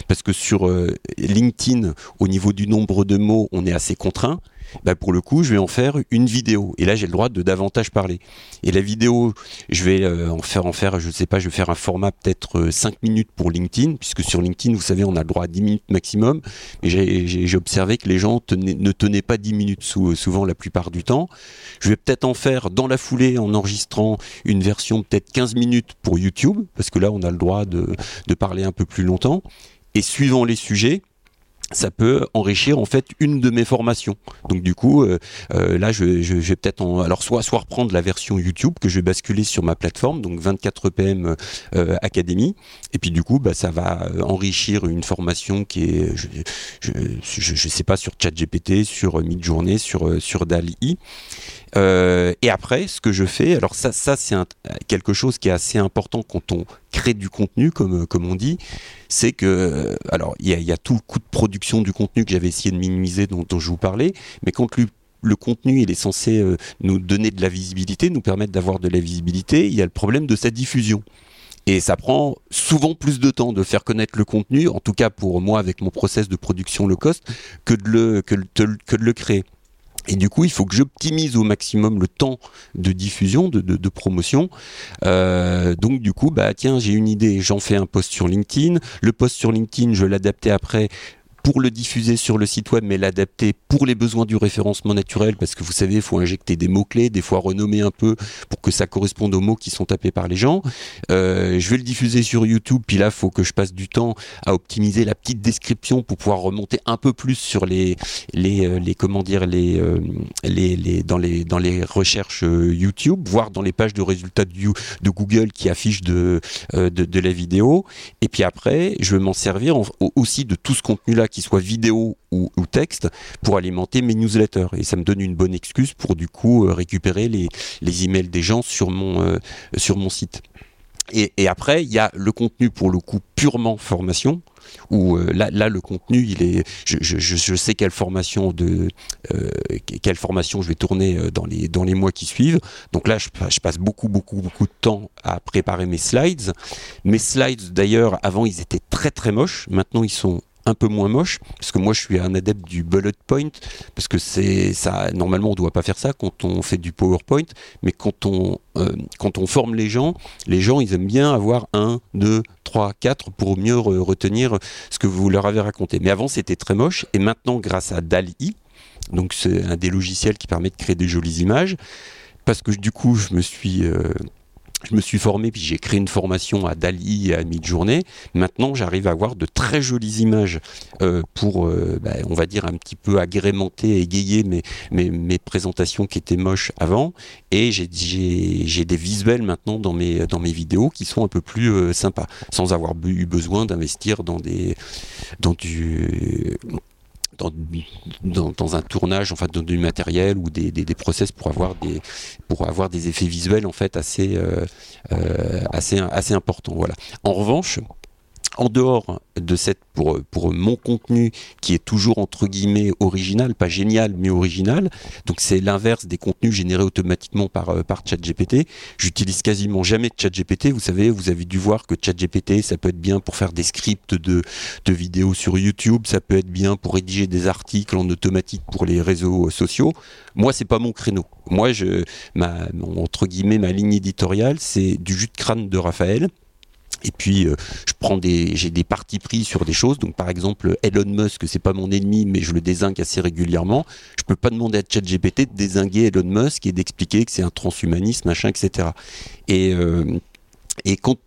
parce que sur LinkedIn, au niveau du nombre de mots, on est assez contraint bah pour le coup, je vais en faire une vidéo. Et là, j'ai le droit de davantage parler. Et la vidéo, je vais euh, en faire, en faire, je ne sais pas, je vais faire un format peut-être 5 euh, minutes pour LinkedIn, puisque sur LinkedIn, vous savez, on a le droit à 10 minutes maximum. Mais j'ai observé que les gens ne tenaient pas 10 minutes souvent la plupart du temps. Je vais peut-être en faire dans la foulée en enregistrant une version peut-être 15 minutes pour YouTube, parce que là, on a le droit de parler un peu plus longtemps. Et suivant les sujets, ça peut enrichir en fait une de mes formations. Donc du coup, euh, euh, là, je, je, vais peut-être alors soit soit reprendre la version YouTube que je vais basculer sur ma plateforme, donc 24 PM euh, Academy, et puis du coup, bah, ça va enrichir une formation qui est, je, je, je sais pas, sur ChatGPT, sur Midjourney, sur sur DALI. Euh, et après, ce que je fais, alors ça, ça c'est quelque chose qui est assez important quand on crée du contenu, comme, comme on dit, c'est que, alors il y, a, tout le coût de production du contenu que j'avais essayé de minimiser, dont, dont, je vous parlais, mais quand le, le contenu il est censé euh, nous donner de la visibilité, nous permettre d'avoir de la visibilité, il y a le problème de sa diffusion. Et ça prend souvent plus de temps de faire connaître le contenu, en tout cas pour moi avec mon process de production low cost, que de le, que, que de le créer. Et du coup, il faut que j'optimise au maximum le temps de diffusion, de, promotion. Euh, donc du coup, bah tiens, j'ai une idée, j'en fais un post sur LinkedIn. Le post sur LinkedIn, je l'adaptais après pour le diffuser sur le site web, mais l'adapter pour les besoins du référencement naturel, parce que vous savez, il faut injecter des mots-clés, des fois renommer un peu pour que ça corresponde aux mots qui sont tapés par les gens. Euh, je vais le diffuser sur YouTube, puis là, il faut que je passe du temps à optimiser la petite description pour pouvoir remonter un peu plus sur les, les, euh, les comment dire, les, euh, les, les, dans les, dans les recherches YouTube, voire dans les pages de résultats de, Google qui affichent de, de, la vidéo. Et puis après, je vais m'en servir aussi de tout ce contenu-là qui soit vidéo ou, texte, pour alimenter mes newsletters. Et ça me donne une bonne excuse pour du coup euh, récupérer les, les emails des gens sur mon, euh, sur mon site. Et, après, il y a le contenu pour le coup purement formation. où euh, là, là, le contenu, il est, je, je, sais quelle formation de, quelle formation je vais tourner dans les dans les mois qui suivent. Donc là, je, passe beaucoup, beaucoup, beaucoup de temps à préparer mes slides. Mes slides, d'ailleurs, avant, ils étaient très, très moches. Maintenant, ils sont un peu moins moche parce que moi je suis un adepte du bullet point parce que c'est ça normalement on doit pas faire ça quand on fait du PowerPoint mais quand on euh, quand on forme les gens les gens ils aiment bien avoir un deux trois quatre pour mieux retenir ce que vous leur avez raconté. Mais avant c'était très moche et maintenant grâce à DALI donc c'est un des logiciels qui permet de créer des jolies images parce que du coup je me suis euh, je me suis formé, puis j'ai créé une formation à Dali et à Midjourney. Maintenant, j'arrive à avoir de très jolies images euh, pour, euh, bah, on va dire, un petit peu agrémenter égayer mes, mes, mes présentations qui étaient moches avant. Et j'ai des visuels maintenant dans mes, dans mes vidéos qui sont un peu plus euh, sympas, sans avoir eu besoin d'investir dans, des, dans du dans, dans, dans, un tournage, enfin dans du matériel ou des, des, des, process pour avoir des pour avoir des effets visuels en fait assez euh, euh, assez assez importants. Voilà. En revanche, en dehors de cette, pour, mon contenu qui est toujours entre guillemets original, pas génial, mais original, donc c'est l'inverse des contenus générés automatiquement par, euh, par ChatGPT. J'utilise quasiment jamais ChatGPT. Vous savez, vous avez dû voir que ChatGPT, ça peut être bien pour faire des scripts de, de vidéos sur YouTube, ça peut être bien pour rédiger des articles en automatique pour les réseaux sociaux. Moi, c'est pas mon créneau. Moi, je, entre guillemets, ma ligne éditoriale, c'est du jus de crâne de Raphaël. Et puis, euh, je prends des, j'ai des partis pris sur des choses. Donc, par exemple, Elon Musk, c'est pas mon ennemi, mais je le désingue assez régulièrement. Je peux pas demander à ChatGPT de désinguer Elon Musk et d'expliquer que c'est un transhumaniste, machin, etc. Et, euh, et quand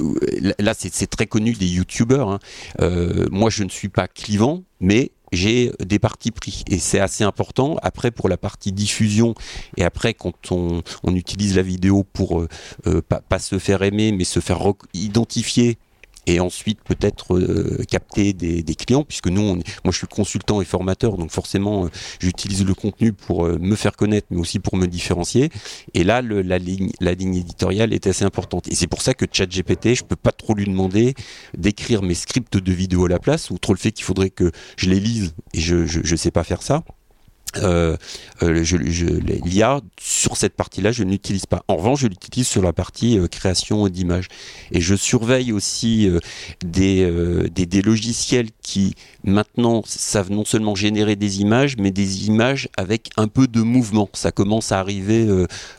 euh, là, c'est très connu des youtubeurs. Hein. Euh, moi, je ne suis pas clivant, mais j'ai des partis pris et c'est assez important. Après, pour la partie diffusion et après, quand on, utilise la vidéo pour euh, euh, pas, se faire aimer, mais se faire identifier et ensuite peut-être euh, capter des, clients, puisque nous, on, moi je suis consultant et formateur, donc forcément euh, j'utilise le contenu pour euh, me faire connaître, mais aussi pour me différencier. Et là, la, ligne, la ligne éditoriale est assez importante. Et c'est pour ça que ChatGPT, je peux pas trop lui demander d'écrire mes scripts de vidéo à la place, outre le fait qu'il faudrait que je les lise, et je, je sais pas faire ça. Euh, euh, l'IA sur cette partie-là, je ne l'utilise pas. En revanche, je l'utilise sur la partie euh, création d'images. Et je surveille aussi des, des, logiciels qui maintenant savent non seulement générer des images, mais des images avec un peu de mouvement. Ça commence à arriver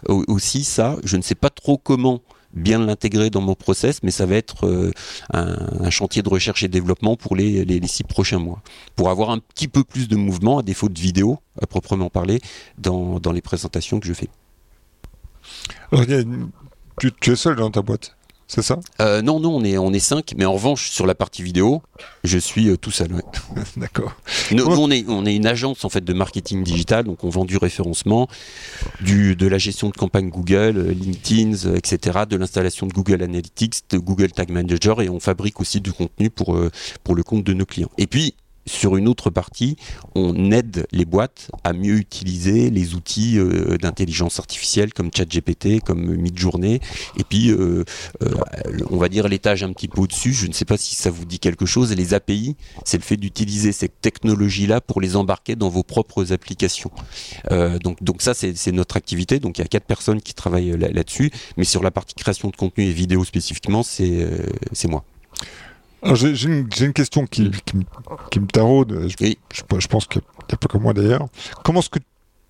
aussi, ça. Je ne sais pas trop comment bien l'intégrer dans mon process, mais ça va être euh, un, chantier de recherche et développement pour les, les, les, six prochains mois, pour avoir un petit peu plus de mouvement, à défaut de vidéo, à proprement parler, dans, dans les présentations que je fais. Alors, tu, tu es seul dans ta boîte? C'est ça? Euh, Non, non, on est, on est cinq, mais en revanche, sur la partie vidéo, je suis euh, tout seul. Ouais. D'accord. Nous, nous, on, est, on est une agence en fait de marketing digital, donc on vend du référencement, du, de la gestion de campagne Google, euh, LinkedIn, etc., de l'installation de Google Analytics, de Google Tag Manager, et on fabrique aussi du contenu pour, pour le compte de nos clients. Et puis, sur une autre partie, on aide les boîtes à mieux utiliser les outils euh, d'intelligence artificielle comme ChatGPT, comme Midjourney. Et puis, euh, euh, on va dire l'étage un petit peu au-dessus, je ne sais pas si ça vous dit quelque chose, les API, c'est le fait d'utiliser cette technologie-là pour les embarquer dans vos propres applications. Donc, donc ça, c'est notre activité. Donc il y a quatre personnes qui travaillent là-dessus. mais sur la partie création de contenu et vidéo spécifiquement, c'est moi. J'ai une, une, question qui, qui, qui me taraude. Je, oui. je, je, pense qu'il n'y a pas que moi d'ailleurs. Comment est-ce que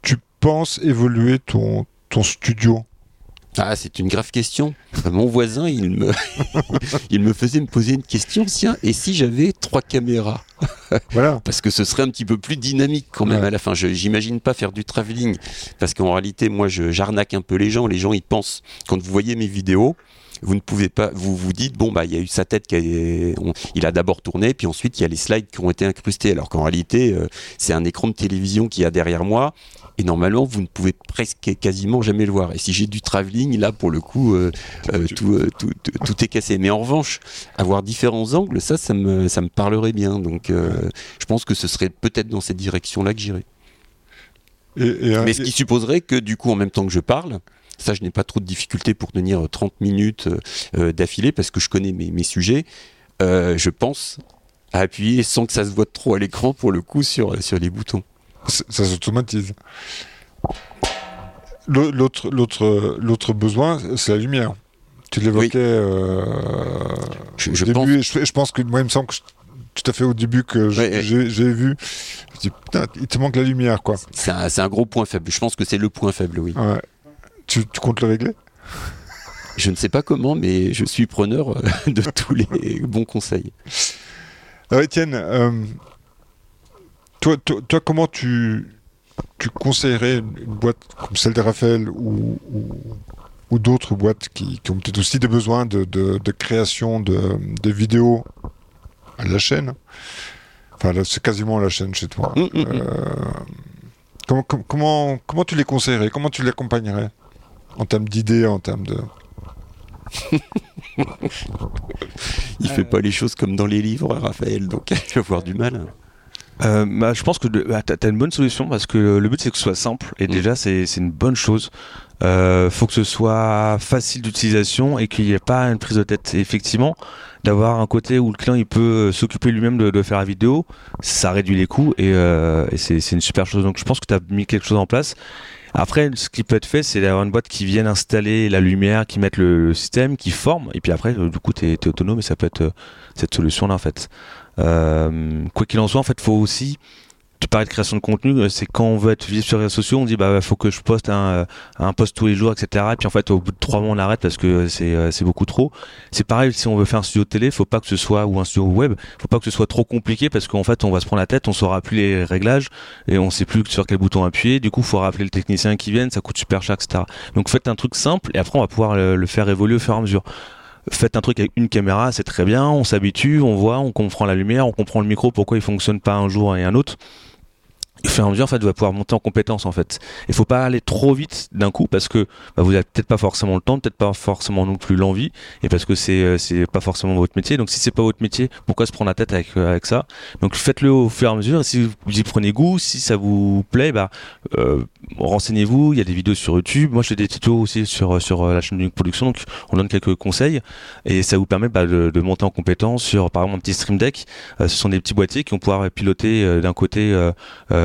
tu penses évoluer ton, ton studio? Ah, c'est une grave question. Mon voisin, il me, il me faisait me poser une question. Tiens, et si j'avais trois caméras? Voilà. Parce que ce serait un petit peu plus dynamique quand même ouais. à la fin. Je j'imagine pas faire du travelling. Parce qu'en réalité, moi, j'arnaque un peu les gens. Les gens, ils pensent, quand vous voyez mes vidéos, vous ne pouvez pas, vous vous dites, bon, bah, il y a eu sa tête qui a, on, il a d'abord tourné, puis ensuite, il y a les slides qui ont été incrustés. Alors qu'en réalité, euh, c'est un écran de télévision qui a derrière moi. Et normalement, vous ne pouvez presque quasiment jamais le voir. Et si j'ai du travelling, là, pour le coup, euh, euh, tout, euh, tout, tout, tout, est cassé. Mais en revanche, avoir différents angles, ça, ça me, ça me parlerait bien. Donc, je pense que ce serait peut-être dans cette direction-là que j'irais. Mais ce qui supposerait que, du coup, en même temps que je parle, ça, je n'ai pas trop de difficultés pour tenir 30 minutes d'affilée parce que je connais mes, mes sujets. je pense à appuyer sans que ça se voit trop à l'écran pour le coup sur, sur les boutons. Ça, ça s'automatise. L'autre, l'autre, l'autre besoin, c'est la lumière. Tu l'évoquais euh, Je, au je début. pense. et Je, je pense que moi, il me semble que je- tout à fait au début que je- Ouais, ouais. j'ai, vu. Je dis, putain, il te manque la lumière, quoi. C'est un, c'est un gros point faible. Je pense que c'est le point faible, oui. Ouais. Tu, tu comptes le régler? Je ne sais pas comment, mais je suis preneur euh, de tous les bons conseils. Alors, Étienne, euh, toi, toi, toi, comment tu, tu conseillerais une boîte comme celle de Raphaël ou, ou, ou d'autres boîtes qui, qui ont peut-être aussi des besoins de, de, de création de, de vidéos à la chaîne? Enfin, c'est quasiment à la chaîne chez toi. Hum, hum. Euh, comment, com- comment, comment tu les conseillerais? Comment tu les accompagnerais En termes d'idées, en termes de... Il fait pas les choses comme dans les livres, Raphaël, donc je vais avoir du mal. Euh, bah, je pense que bah, t'as t'as une bonne solution parce que le but c'est que ce soit simple et Mm. déjà c'est c'est une bonne chose. Euh, faut que ce soit facile d'utilisation et qu'il n'y ait pas une prise de tête. Et effectivement, d'avoir un côté où le client il peut euh, s'occuper lui-même de, de faire la vidéo, ça réduit les coûts et, euh, et c'est c'est une super chose. Donc je pense que tu as mis quelque chose en place. Après, ce qui peut être fait, c'est d'avoir une boîte qui vienne installer la lumière, qui mette le, système, qui forme, et puis après, euh, du coup, tu es, autonome et ça peut être euh, cette solution-là, en fait. Euh, quoi qu'il en soit, en fait, faut aussi. Tu parlais de création de contenu, euh, c'est quand on veut être visible sur les réseaux sociaux, on dit bah faut que je poste un, euh, un post tous les jours, etc. Et puis en fait au bout de trois mois on arrête parce que c'est euh, c'est beaucoup trop. C'est pareil si on veut faire un studio de télé, faut pas que ce soit ou un studio web, faut pas que ce soit trop compliqué parce qu'en fait on va se prendre la tête, on saura plus les réglages et on sait plus sur quel bouton appuyer. Du coup faut rappeler le technicien qui vienne, ça coûte super cher, etc. Donc faites un truc simple et après on va pouvoir le, le faire évoluer au fur et à mesure. Faites un truc avec une caméra, c'est très bien, on s'habitue, on voit, on comprend la lumière, on comprend le micro, pourquoi il fonctionne pas un jour et un autre. Au fur et à mesure, en fait, allez pouvoir monter en compétence, en fait. Il faut pas aller trop vite d'un coup parce que bah, vous avez peut-être pas forcément le temps, peut-être pas forcément non plus l'envie, et parce que c'est euh, c'est pas forcément votre métier. Donc si c'est pas votre métier, pourquoi se prendre la tête avec euh, avec ça? Donc faites-le au fur et à mesure. Et si vous y prenez goût, si ça vous plaît, bah euh, renseignez-vous. Il y a des vidéos sur YouTube. Moi, je fais des tutos aussi sur sur la chaîne Unique Production, donc on donne quelques conseils et ça vous permet bah, de, de monter en compétence sur par exemple un petit Stream Deck. Ce sont des petits boîtiers qui vont pouvoir piloter d'un côté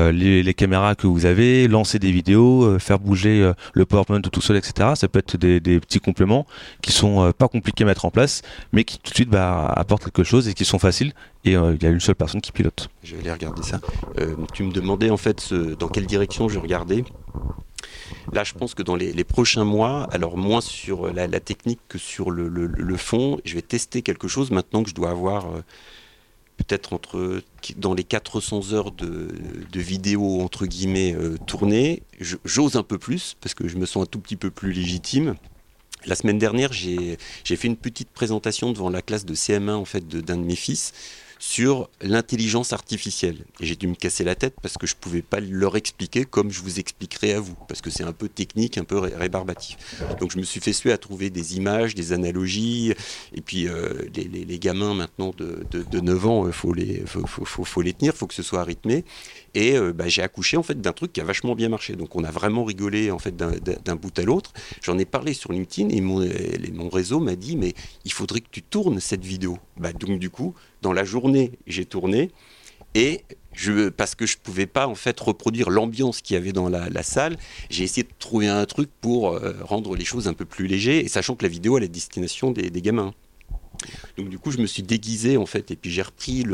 euh, les, caméras que vous avez, lancer des vidéos, euh, faire bouger euh, le PowerPoint tout seul, etc. Ça peut être des, petits compléments qui sont pas compliqués à mettre en place, mais qui tout de suite bah, apportent quelque chose et qui sont faciles. Et il y a une seule personne qui pilote. Je vais aller regarder ça. Tu me demandais en fait dans quelle direction je regardais. Là, je pense que dans les, prochains mois, alors moins sur la, technique que sur le, fond, je vais tester quelque chose maintenant que je dois avoir peut-être entre dans les 400 heures de, de vidéos entre guillemets euh, tournées. J'ose un peu plus parce que je me sens un tout petit peu plus légitime. La semaine dernière, j'ai fait une petite présentation devant la classe de CM1 en fait d'un de mes fils sur l'intelligence artificielle. Et j'ai dû me casser la tête parce que je ne pouvais pas leur expliquer comme je vous expliquerai à vous, parce que c'est un peu technique, un peu ré- rébarbatif. Donc je me suis fait suer à trouver des images, des analogies, et puis euh, les, les- gamins maintenant de, de, de 9 ans, il faut les, faut, faut- faut- faut les tenir, il faut que ce soit rythmé. Et euh, bah, j'ai accouché en fait d'un truc qui a vachement bien marché. Donc on a vraiment rigolé en fait d'un- bout à l'autre. J'en ai parlé sur LinkedIn et mon, réseau m'a dit mais il faudrait que tu tournes cette vidéo. Bah, donc du coup, dans la journée, j'ai tourné et parce que je pouvais pas en fait reproduire l'ambiance qu'il y avait dans la, salle, j'ai essayé de trouver un truc pour euh, rendre les choses un peu plus légères et sachant que la vidéo elle est à destination des, des gamins. Donc du coup, je me suis déguisé en fait, et puis j'ai repris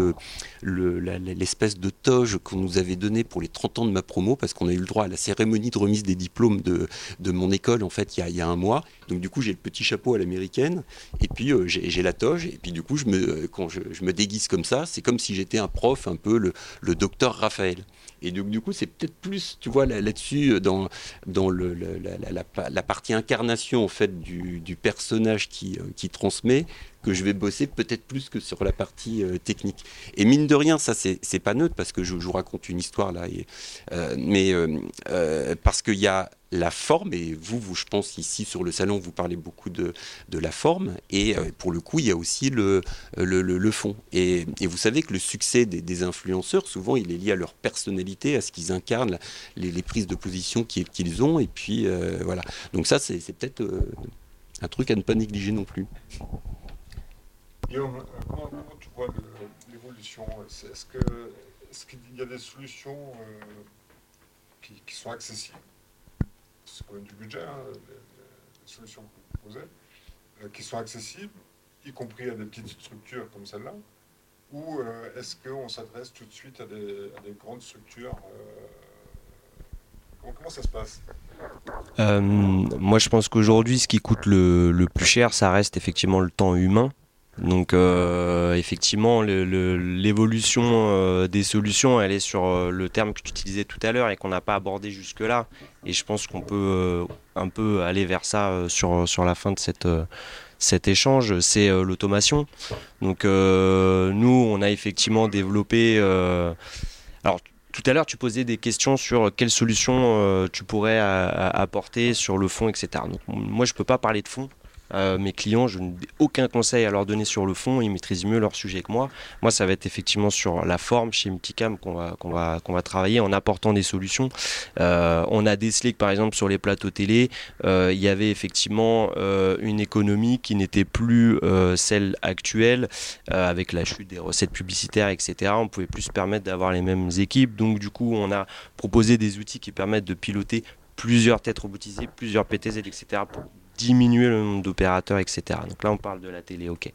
l'espèce de toge qu'on nous avait donné pour les 30 ans de ma promo, parce qu'on a eu le droit à la cérémonie de remise des diplômes de, mon école en fait il y a, un mois. Donc du coup, j'ai le petit chapeau à l'américaine, et puis euh, j'ai la toge, et puis du coup, je me, euh, quand je, me déguise comme ça, c'est comme si j'étais un prof, un peu le docteur Raphaël. Et donc, du coup, c'est peut-être plus, tu vois, là- là-dessus, euh, dans, dans le, la, la- la pa- la partie incarnation, en fait, du, du personnage qui, euh, qui transmet, que je vais bosser peut-être plus que sur la partie euh, technique. Et mine de rien, ça, c'est pas neutre, parce que je, je vous raconte une histoire, là, mais euh, parce qu'il y a la forme, et vous, vous, je pense, ici, sur le salon, vous parlez beaucoup de, de la forme, et euh, pour le coup, il y a aussi le, le, le- le fond. Et, et vous savez que le succès des, des influenceurs, souvent, il est lié à leur personnalité, à ce qu'ils incarnent, les, les prises de position qu'ils qu'ils ont, et puis euh, voilà. Donc ça, c'est c'est peut-être euh, un truc à ne pas négliger non plus. Guillaume, euh, comment, comment tu vois l'évolution? Est-ce que est-ce qu'il y a des solutions euh, qui, qui, sont accessibles? C'est quand même du budget, hein, les, les, solutions que vous proposez, euh, qui sont accessibles, y compris à des petites structures comme celle-là Ou euh, est-ce qu'on s'adresse tout de suite à des, grandes structures comment, comment, ça se passe? Moi, je pense qu'aujourd'hui, ce qui coûte le plus cher, ça reste effectivement le temps humain donc euh, effectivement, l'évolution euh, des solutions, elle est sur euh, le terme que tu utilisais tout à l'heure et qu'on n'a pas abordé jusque-là. Et je pense qu'on peut un peu aller vers ça sur, sur la fin de cette, cet échange, c'est l'automation. Donc nous, on a effectivement développé... alors tout à l'heure, tu posais des questions sur quelles solutions tu pourrais apporter sur le fond, etc. Moi, je ne peux pas parler de fond euh, mes clients, je n'ai aucun conseil à leur donner sur le fond, ils maîtrisent mieux leur sujet que moi. Moi, ça va être effectivement sur la forme chez Multicam qu'on va, qu'on va, travailler en apportant des solutions. Euh, on a décelé que par exemple sur les plateaux télé, euh, il y avait effectivement une économie qui n'était plus celle actuelle, avec la chute des recettes publicitaires, etc. On pouvait plus se permettre d'avoir les mêmes équipes. Donc du coup, on a proposé des outils qui permettent de piloter plusieurs têtes robotisées, plusieurs PTZ, etc. diminuer le nombre d'opérateurs, etc. Donc là, on parle de la télé, ok.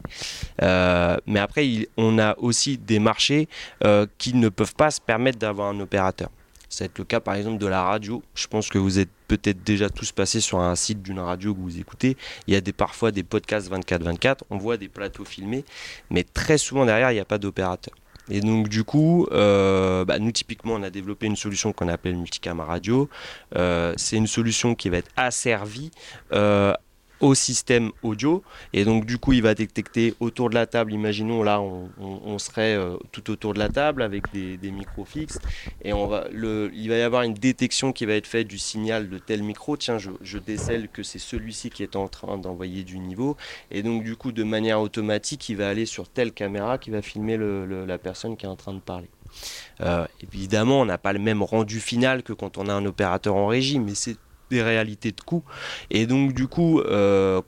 Euh, mais après, on a aussi des marchés euh, qui ne peuvent pas se permettre d'avoir un opérateur. Ça va être le cas par exemple de la radio. Je pense que vous êtes peut-être déjà tous passés sur un site d'une radio que vous écoutez. Il y a des, parfois des podcasts 24-24, on voit des plateaux filmés, mais très souvent derrière, il n'y a pas d'opérateur. Et donc du coup, euh, bah, nous typiquement, on a développé une solution qu'on appelle Multicam Radio. Euh, c'est une solution qui va être asservie euh, au système audio. Et donc du coup il va détecter autour de la table imaginons là on, serait euh, tout autour de la table avec des, micros fixes. Et on va le, il va y avoir une détection qui va être faite du signal de tel micro. Tiens je, je décèle que c'est celui-ci qui est en train d'envoyer du niveau. Et donc du coup de manière automatique il va aller sur telle caméra qui va filmer la personne qui est en train de parler. Euh, évidemment on n'a pas le même rendu final que quand on a un opérateur en régie mais c'est des réalités de coût. Et donc, du coup, euh,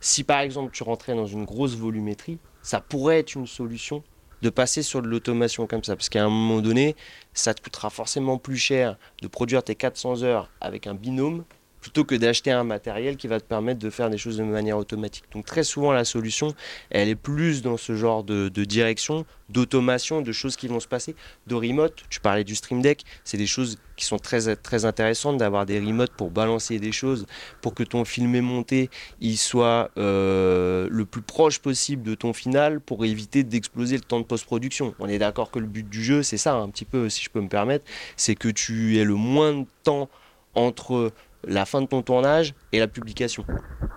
si par exemple tu rentrais dans une grosse volumétrie, ça pourrait être une solution de passer sur de l'automation comme ça. Parce qu'à un moment donné, ça te coûtera forcément plus cher de produire tes 400 heures avec un binôme plutôt que d'acheter un matériel qui va te permettre de faire des choses de manière automatique. Donc très souvent la solution, elle est plus dans ce genre de, direction, d'automation, de choses qui vont se passer, de remote. Tu parlais du Stream Deck, c'est des choses qui sont très, très intéressantes d'avoir des remotes pour balancer des choses, pour que ton film est monté, il soit euh, le plus proche possible de ton final pour éviter d'exploser le temps de post-production. On est d'accord que le but du jeu, c'est ça un petit peu, si je peux me permettre, c'est que tu aies le moins de temps entre la fin de ton tournage et la publication.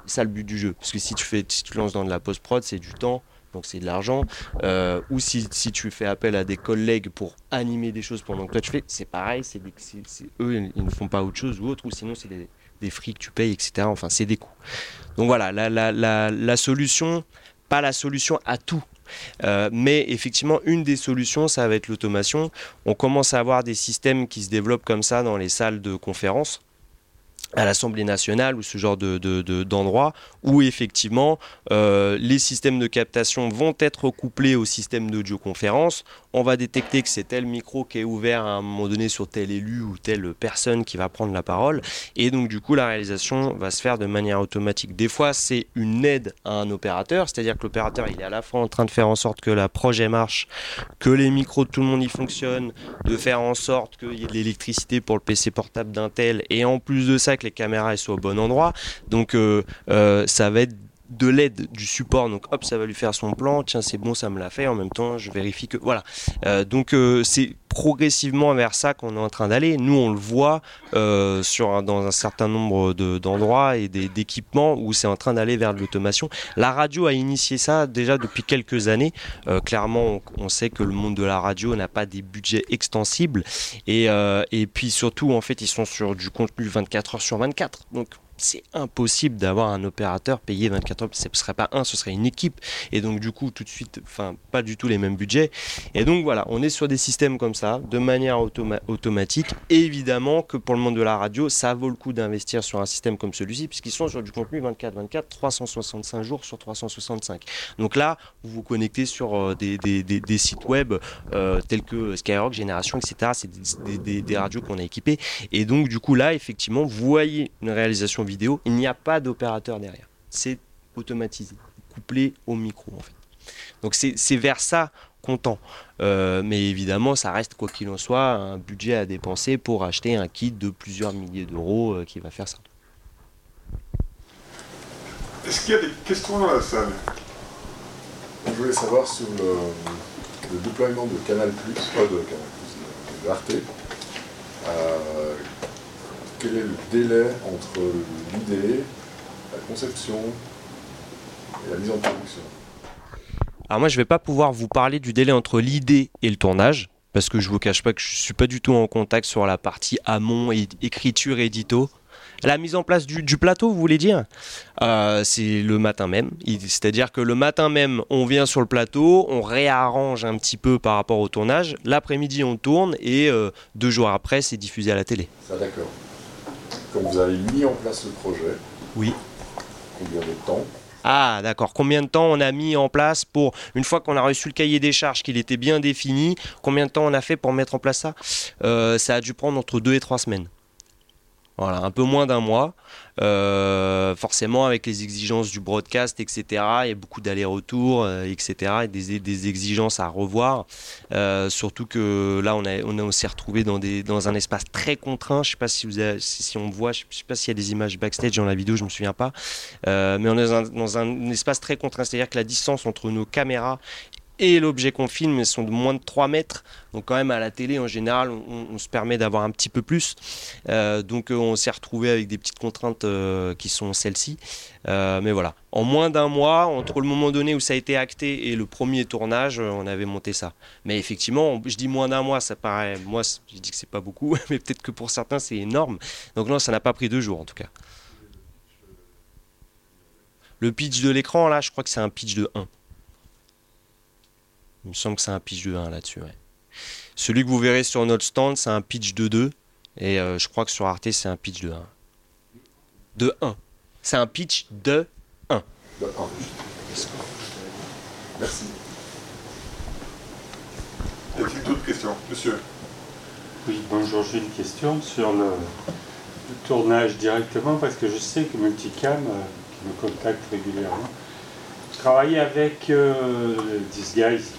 C'est ça le but du jeu. Parce que si tu, fais, si tu lances dans de la post-prod, c'est du temps, donc c'est de l'argent. Euh, ou si, tu fais appel à des collègues pour animer des choses pendant que toi tu fais, c'est pareil, c'est eux ils ne font pas autre chose ou autre, ou sinon c'est des, des frics que tu payes, etc. Enfin, c'est des coûts. Donc voilà, la, la solution, pas la solution à tout. Euh, mais effectivement, une des solutions, ça va être l'automation. On commence à avoir des systèmes qui se développent comme ça dans les salles de conférence à l'Assemblée nationale ou ce genre de, où effectivement euh, les systèmes de captation vont être couplés au système d'audioconférence. On va détecter que c'est tel micro qui est ouvert à un moment donné sur tel élu ou telle personne qui va prendre la parole. Et donc du coup la réalisation va se faire de manière automatique. Des fois c'est une aide à un opérateur, c'est-à-dire que l'opérateur il est à la fois en train de faire en sorte que la projet marche, que les micros de tout le monde y fonctionnent, de faire en sorte qu'il y ait de l'électricité pour le PC portable d'un tel, et en plus de ça que les caméras soient au bon endroit. Donc euh, euh, ça va être de l'aide du support donc hop ça va lui faire son plan tiens c'est bon ça me l'a fait en même temps je vérifie que voilà. Euh, donc euh, c'est progressivement vers ça qu'on est en train d'aller. Nous on le voit euh, sur un, dans un certain nombre d'endroits de, et d'équipements où c'est en train d'aller vers l'automation. La radio a initié ça déjà depuis quelques années. Clairement on, on, sait que le monde de la radio n'a pas des budgets extensibles. Et, et puis surtout en fait ils sont sur du contenu 24 heures sur 24 donc c'est impossible d'avoir un opérateur payé 24 heures. Ce ne serait pas un, ce serait une équipe. Et donc, du coup, tout de suite, enfin, pas du tout les mêmes budgets. Et donc, voilà, on est sur des systèmes comme ça, de manière automatique. évidemment que pour le monde de la radio, ça vaut le coup d'investir sur un système comme celui-ci, puisqu'ils sont sur du contenu 24-24, 365 jours sur 365. Donc là, vous vous connectez sur euh, des, sites web euh, tels que Skyrock, Génération, etc. C'est des, radios qu'on a équipées. Et donc, du coup, là, effectivement, vous voyez une réalisation vidéo, il n'y a pas d'opérateur derrière. C'est automatisé, couplé au micro, en fait. Donc, c'est vers ça qu'on tend. Euh, mais évidemment, ça reste, quoi qu'il en soit, un budget à dépenser pour acheter un kit de plusieurs milliers d'euros euh, qui va faire ça. Est-ce qu'il y a des questions dans la salle? Je voulais savoir sur le, déploiement de Canal+, pas de Canal+, de Arte, euh, quel est le délai entre l'idée, la conception et la mise en production Alors moi je ne vais pas pouvoir vous parler du délai entre l'idée et le tournage, parce que je ne vous cache pas que je ne suis pas du tout en contact sur la partie amont, et écriture, édito. La mise en place du, plateau, vous voulez dire? Euh, C'est le matin même. C'est-à-dire que le matin même, on vient sur le plateau, on réarrange un petit peu par rapport au tournage. L'après-midi, on tourne et euh, deux jours après, c'est diffusé à la télé. Ça, d'accord quand vous avez mis en place le projet, oui. combien de temps ah d'accord, combien de temps on a mis en place pour, une fois qu'on a reçu le cahier des charges, qu'il était bien défini, combien de temps on a fait pour mettre en place ça? Euh, Ça a dû prendre entre deux et trois semaines. Voilà, un peu moins d'un mois. Euh, forcément, avec les exigences du broadcast, etc., il y a beaucoup d'allers-retours, euh, etc., et des, exigences à revoir. Euh, surtout que là, on, s'est retrouvé dans, un espace très contraint. Je ne sais pas si, vous on voit, je ne sais pas s'il y a des images backstage dans la vidéo, je ne me souviens pas. mais on est dans un, dans un espace très contraint, c'est-à-dire que la distance entre nos caméras et l'objet qu'on filme sont de moins de 3 mètres. Donc quand même à la télé en général on, se permet d'avoir un petit peu plus. Euh, donc euh, on s'est retrouvé avec des petites contraintes euh, qui sont celles-ci. mais voilà, en moins d'un mois, entre le moment donné où ça a été acté et le premier tournage, on avait monté ça. Mais effectivement, je dis moins d'un mois, ça paraît, moi je dis que c'est pas beaucoup, mais peut-être que pour certains c'est énorme. Donc non, ça n'a pas pris deux jours en tout cas. Le pitch de l'écran là, je crois que c'est un pitch de 1. Il me semble que c'est un pitch de 1 là-dessus. Celui que vous verrez sur notre stand, c'est un pitch de 2. Et euh, je crois que sur Arte, c'est un pitch de 1. De 1. C'est un pitch de 1. De 1. Merci. Y a-t-il d'autres questions Monsieur? Oui, bonjour, j'ai une question sur le, tournage directement, parce que je sais que Multicam, euh, qui me contacte régulièrement, travaille avec euh, Disguise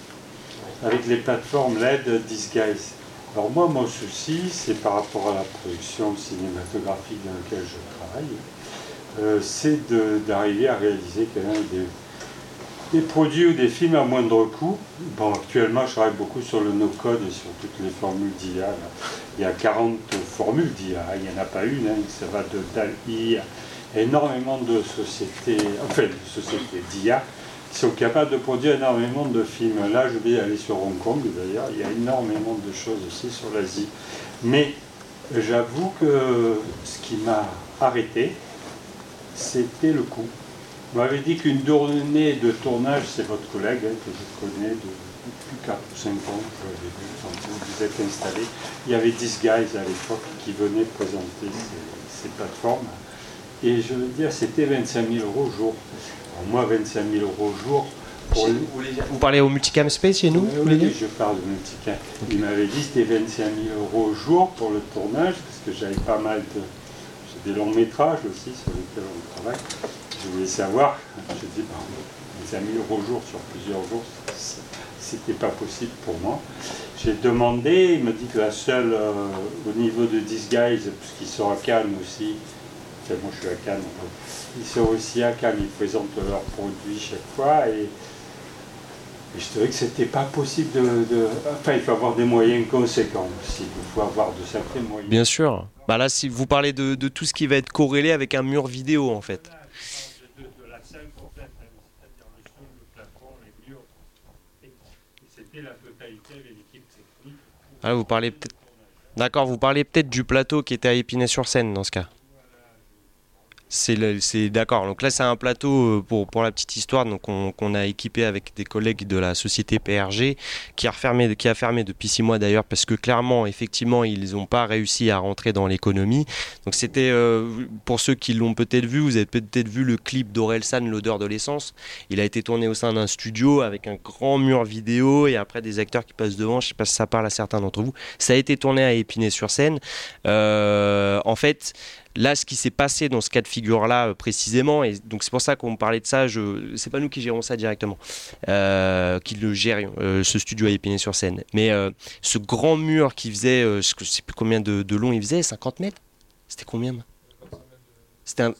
avec les plateformes LED Disguise. Alors moi, mon souci, c'est par rapport à la production cinématographique dans laquelle je travaille, euh, c'est d'arriver à réaliser même des, produits ou des films à moindre coût. Bon, actuellement, je travaille beaucoup sur le no-code et sur toutes les formules d'IA. Il y a 40 formules d'IA, il n'y en a pas une, hein. ça va de DAL-I, énormément de sociétés, enfin de sociétés d'IA sont capables de produire énormément de films. Là, je vais aller sur Hong Kong, d'ailleurs, il y a énormément de choses aussi sur l'Asie. Mais j'avoue que ce qui m'a arrêté, c'était le coût. Vous m'avez dit qu'une journée de tournage, c'est votre collègue hein, que je connais depuis 4 ou 5 ans, vu vous êtes installé. Il y avait 10 guys à l'époque qui venaient présenter ces, ces plateformes. Et je veux dire, c'était 25 000 euros au jour moi, 25 000 euros au jour. Vous parlez au Multicam Space chez nous Oui, je parle de Multicam. Il m'avait dit que c'était 25 000 euros au jour pour le tournage, parce que j'avais pas mal de. J'ai des longs métrages aussi sur lesquels on travaille. Je voulais savoir, je dis, bon, 25 000 euros au jour sur plusieurs jours, c'était pas possible pour moi. J'ai demandé, il me dit que la seule, euh, au niveau de Disguise, puisqu'il sera calme aussi, moi je suis à Cannes, ils sont aussi à Cannes, ils présentent leurs produits chaque fois. Et, je trouvais que c'était pas possible de, Enfin, il faut avoir des moyens conséquents aussi. Il faut avoir de sacrés moyens. Bien sûr. Bah là, si vous parlez de, tout ce qui va être corrélé avec un mur vidéo, en fait. Ah, vous parlez peut-être. D'accord, vous parlez peut-être du plateau qui était à Épinay-sur-Seine dans ce cas. C'est d'accord. Donc là, c'est un plateau euh, pour, pour la petite histoire qu'on a équipé avec des collègues de la société PRG qui a, fermé, qui a fermé depuis six mois d'ailleurs parce que clairement, effectivement, ils n'ont pas réussi à rentrer dans l'économie. Donc c'était, euh, pour ceux qui l'ont peut-être vu, vous avez peut-être vu le clip d'Orelsan, l'odeur de l'essence. Il a été tourné au sein d'un studio avec un grand mur vidéo et après des acteurs qui passent devant. Je sais pas si ça parle à certains d'entre vous. Ça a été tourné à Épinay-sur-Seine. Euh, en fait, Là, ce qui s'est passé dans ce cas de figure-là euh, précisément, et donc c'est pour ça qu'on parlait de ça, je, c'est pas nous qui gérons ça directement, euh, qui le gérions, euh, ce studio à Épinay-sur-Seine. Mais ce grand mur qui faisait, je sais plus combien de, de long il faisait, 50 mètres? C'était combien? C'était un,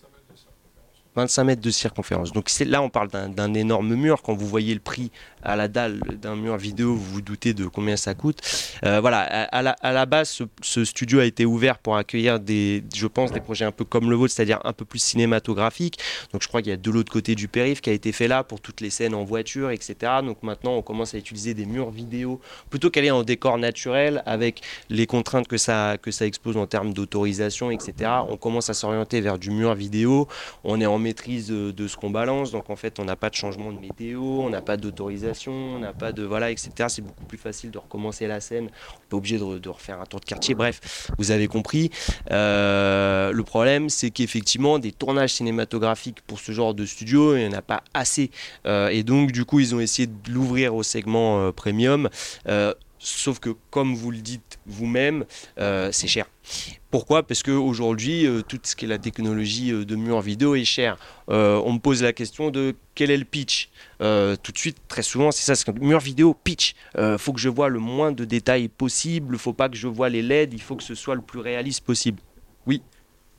25 mètres de circonférence. Donc là, on parle d'un énorme mur. Quand vous voyez le prix à la dalle d'un mur vidéo, vous vous doutez de combien ça coûte. Euh, voilà, à, la, base, ce, studio a été ouvert pour accueillir des, je pense, des projets un peu comme le vôtre, c'est-à-dire un peu plus cinématographiques. Donc je crois qu'il y a de l'autre côté du périph qui a été fait là pour toutes les scènes en voiture, etc. Donc maintenant, on commence à utiliser des murs vidéo plutôt qu'aller en décor naturel avec les contraintes que ça, que ça expose en termes d'autorisation, etc. On commence à s'orienter vers du mur vidéo. On est en maîtrise de ce qu'on balance. Donc en fait, on n'a pas de changement de météo, on n'a pas d'autorisation, on n'a pas de voilà, etc. C'est beaucoup plus facile de recommencer la scène. On n'est pas obligé de, refaire un tour de quartier. Bref, vous avez compris. Euh, le problème, c'est qu'effectivement, des tournages cinématographiques pour ce genre de studio, il n'y en a pas assez. Euh, et donc, du coup, ils ont essayé de l'ouvrir au segment euh, premium. Sauf que, comme vous le dites vous-même, euh, c'est cher. Pourquoi? Parce qu'aujourd'hui, euh, tout ce qui est la technologie euh, de mur vidéo est cher. on me pose la question de quel est le pitch Tout de suite, très souvent, c'est ça, c'est mur vidéo, pitch. Il faut que je vois le moins de détails possible, il faut pas que je vois les LED, il faut que ce soit le plus réaliste possible. Oui,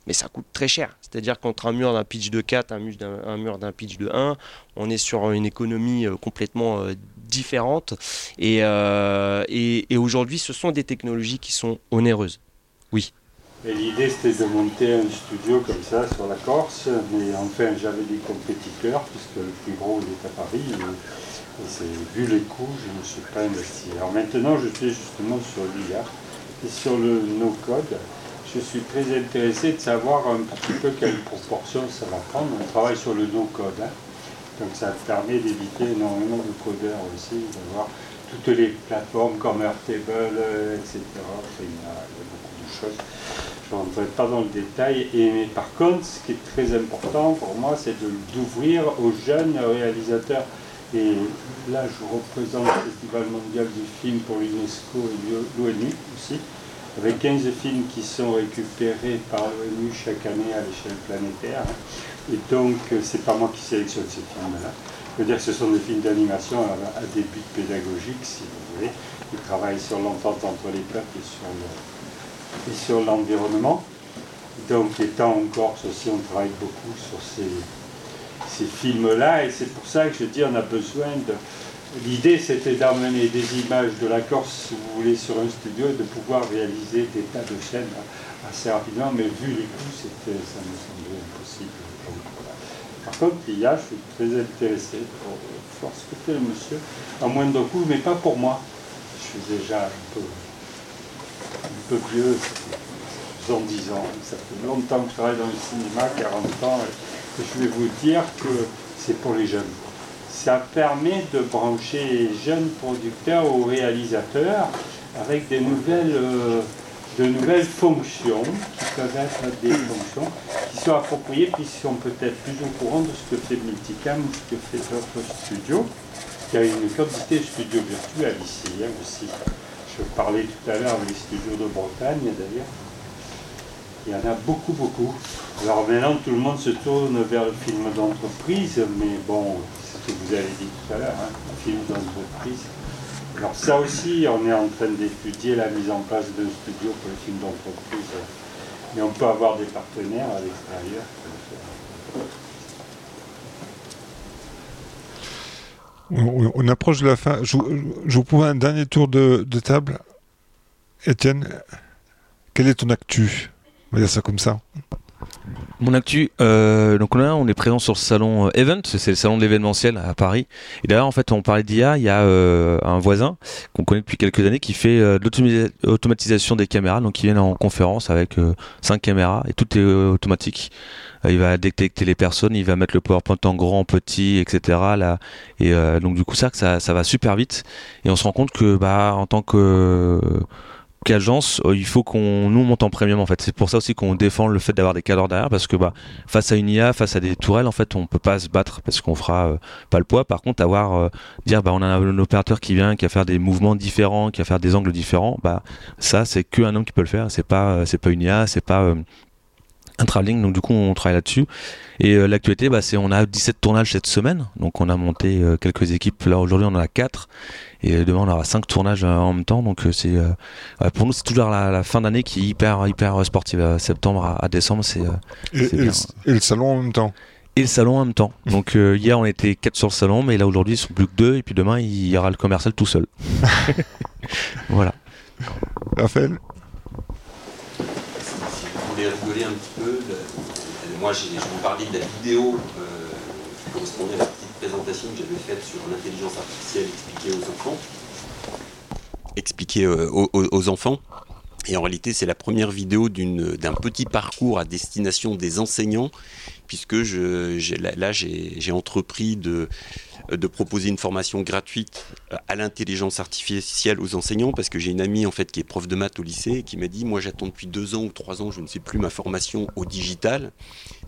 mais ça coûte très cher. C'est-à-dire qu'entre un mur d'un pitch de 4, un mur d'un pitch de 1, on est sur une économie complètement différentes. Euh, et, et, aujourd'hui, ce sont des technologies qui sont onéreuses. Oui. L'idée, c'était de monter un studio comme ça sur la Corse, mais enfin, j'avais des compétiteurs, puisque le plus gros, il est à Paris. Et, vu les coûts, je ne suis pas investi. Alors maintenant, je suis justement sur l'IA et sur le no-code. Je suis très intéressé de savoir un petit peu quelle proportion ça va prendre. On travaille sur le no-code. Hein. Donc ça permet d'éviter énormément de codeurs aussi, d'avoir toutes les plateformes comme Airtable, etc. il, y a, beaucoup de choses. Je ne rentrerai pas dans le détail. Et, mais par contre, ce qui est très important pour moi, c'est d'ouvrir aux jeunes réalisateurs. Et là, je représente le Festival mondial du film pour l'UNESCO et l'ONU aussi, avec 15 films qui sont récupérés par l'ONU chaque année à l'échelle planétaire. Et donc, euh, c'est pas moi qui sélectionne ces films-là. Je veux dire que ce sont des films d'animation à, des buts pédagogiques, si vous voulez. Ils travaillent sur l'entente entre les peuples et sur l'environnement. donc, étant en Corse aussi, on travaille beaucoup sur ces, ces films-là. Et c'est pour ça que je dis on a besoin de. L'idée, c'était d'amener des images de la Corse, si vous voulez, sur un studio et de pouvoir réaliser des tas de chaînes assez rapidement. Mais vu les coûts, ça me semblait impossible. Par contre, l'IA, je suis très intéressé pour fait le monsieur, à moindre coût, mais pas pour moi. Je suis déjà un peu, un peu vieux, en 10 ans. Ça fait longtemps que je travaille dans le cinéma, 40 ans, et je vais vous dire que c'est pour les jeunes. Ça permet de brancher les jeunes producteurs aux réalisateurs avec des nouvelles, euh, de nouvelles fonctions qui peuvent être des fonctions qui sont appropriés, puis qui sont peut-être plus au courant de ce que fait Multicam ou ce que fait d'autres studios. Il y a une quantité de studios virtuels ici hein, aussi. Je parlais tout à l'heure des studios de Bretagne d'ailleurs. Il y en a beaucoup, beaucoup. Alors maintenant, tout le monde se tourne vers le film d'entreprise, mais bon, c'est ce que vous avez dit tout à l'heure, hein, le film d'entreprise. Alors ça aussi, on est en train d'étudier la mise en place d'un studio pour le film d'entreprise mais on peut avoir des partenaires à l'extérieur. On, approche de la fin. Je, vous propose un dernier tour de, table. Étienne, quel est ton actu? On va dire ça comme ça. Mon actu, euh, donc là on est présent sur le salon euh, Event, c'est le salon de l'événementiel à Paris. Et d'ailleurs en fait on parlait d'IA, il y a euh, un voisin qu'on connaît depuis quelques années qui fait l'automatisation des caméras, donc il vient en conférence avec cinq caméras et tout est automatique. Il va détecter les personnes, il va mettre le PowerPoint en grand, petit, etc. Et donc du coup ça, ça ça va super vite et on se rend compte que bah en tant que qu'agence, euh, il faut qu'on nous on monte en premium en fait. C'est pour ça aussi qu'on défend le fait d'avoir des cadres derrière parce que bah face à une IA, face à des tourelles en fait, on peut pas se battre parce qu'on fera euh, pas le poids. Par contre, avoir euh, dire bah on a un opérateur qui vient, qui va faire des mouvements différents, qui va faire des angles différents, bah ça c'est que un homme qui peut le faire. C'est pas c'est pas une IA, c'est pas un travelling. Donc du coup on travaille là-dessus. Et euh, l'actualité, bah, c'est on a 17 tournages cette semaine. Donc on a monté euh, quelques équipes. Là aujourd'hui on en a 4 et euh, demain on aura 5 tournages en même temps. Donc c'est euh, ouais, pour nous c'est toujours la, la fin d'année qui est hyper hyper sportive. Septembre à, à décembre c'est euh, Et, le, et le salon en même temps. et le salon en même temps. Donc euh, hier on était 4 sur le salon, mais là aujourd'hui ils sont plus que 2 et puis demain il y aura le commercial tout seul. voilà. Raphaël Si vous voulez rigoler un petit peu, le- moi je vous parlais de la vidéo euh, qui correspondait à la petite présentation que j'avais faite sur l'intelligence artificielle expliquée aux enfants. Expliquée euh, aux, enfants. Et en réalité, c'est la première vidéo d'un petit parcours à destination des enseignants, puisque là, j'ai entrepris de, de proposer une formation gratuite euh, à l'intelligence artificielle aux enseignants, parce que j'ai une amie en fait qui est prof de maths au lycée et qui m'a dit, moi j'attends depuis deux ans ou trois ans, je ne sais plus ma formation au digital.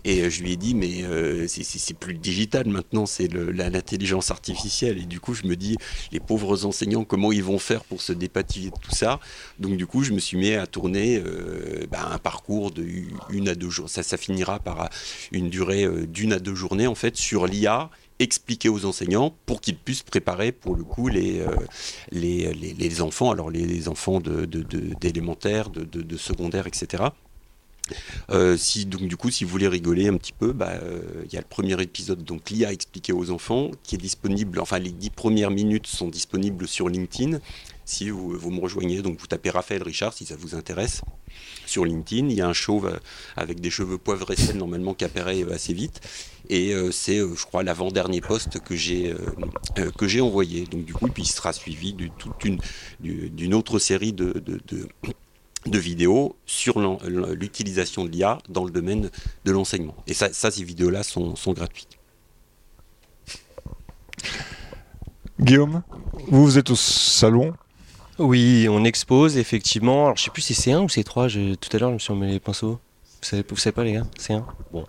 Et euh, je lui ai dit, mais euh, c'est- plus le digital maintenant, c'est l'intelligence artificielle. Et du coup, je me dis, les pauvres enseignants, comment ils vont faire pour se dépatouiller de tout ça? Donc du coup, je me suis mis à tourner euh, bah, un parcours de une à deux jours. Ça, ça finira par une durée euh, d'une à deux journées en fait sur l'IA expliquer aux enseignants pour qu'ils puissent préparer pour le coup les, euh, enfants, alors les, enfants d'élémentaire, de, secondaire, etc. Euh, si donc du coup si vous voulez rigoler un petit peu, bah, euh, il y a le premier épisode donc l'IA expliqué aux enfants qui est disponible. Enfin les dix premières minutes sont disponibles sur LinkedIn. Si vous, me rejoignez, donc vous tapez Raphaël Richard si ça vous intéresse sur LinkedIn. Il y a un chauve avec des cheveux poivre et sel normalement qui apparaît assez vite. Et euh, c'est, euh, je crois, l'avant-dernier poste que j'ai euh, euh, que j'ai envoyé. Donc du coup, puis il sera suivi de toute une du- d'une autre série de, de, de- de vidéos sur l'en- l'utilisation de l'IA dans le domaine de l'enseignement. Et ça, ça ces vidéos-là sont, sont gratuites. Guillaume, vous, vous êtes au salon. Oui, on expose effectivement. Alors je sais plus si c'est 1 ou c'est 3. Je... Tout à l'heure, je me suis remis les pinceaux. Vous savez, savez pas les gars C'est 1 Bon.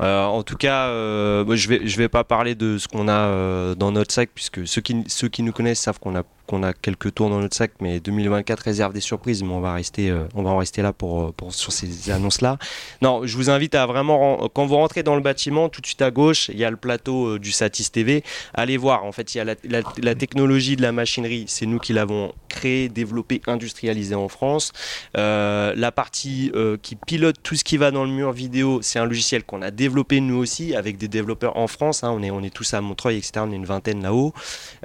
Euh, en tout cas, euh, je vais je vais pas parler de ce qu'on a euh, dans notre sac puisque ceux qui ceux qui nous connaissent savent qu'on a qu'on a quelques tours dans notre sac, mais 2024 réserve des surprises. Mais on va rester euh, on va en rester là pour, euh, pour sur ces annonces là. Non, je vous invite à vraiment quand vous rentrez dans le bâtiment, tout de suite à gauche, il y a le plateau euh, du Satis TV. Allez voir. En fait, il y a la, technologie de la machinerie. C'est nous qui l'avons créée, développée, industrialisée en France. La partie qui pilote tout ce qui va dans le mur vidéo, c'est un logiciel qu'on a développé nous aussi avec des développeurs en France. hein. on, est, on est tous à Montreuil, etc. On est une vingtaine là-haut.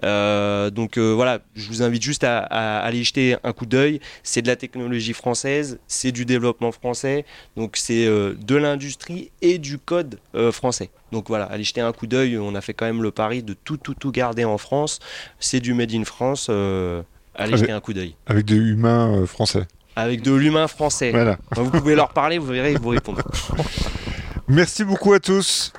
Donc voilà, je vous invite juste à, à aller jeter un coup d'œil. C'est de la technologie française, c'est du développement français, donc c'est euh, de l'industrie et du code euh, français. Donc voilà, allez jeter un coup d'œil. On a fait quand même le pari de tout, tout, tout garder en France. C'est du made in France. euh, allez Avec- jeter un coup d'œil. Avec des humains euh, français. Avec de l'humain français. Voilà. Vous pouvez leur parler, vous verrez, ils vous répondront. Merci beaucoup à tous.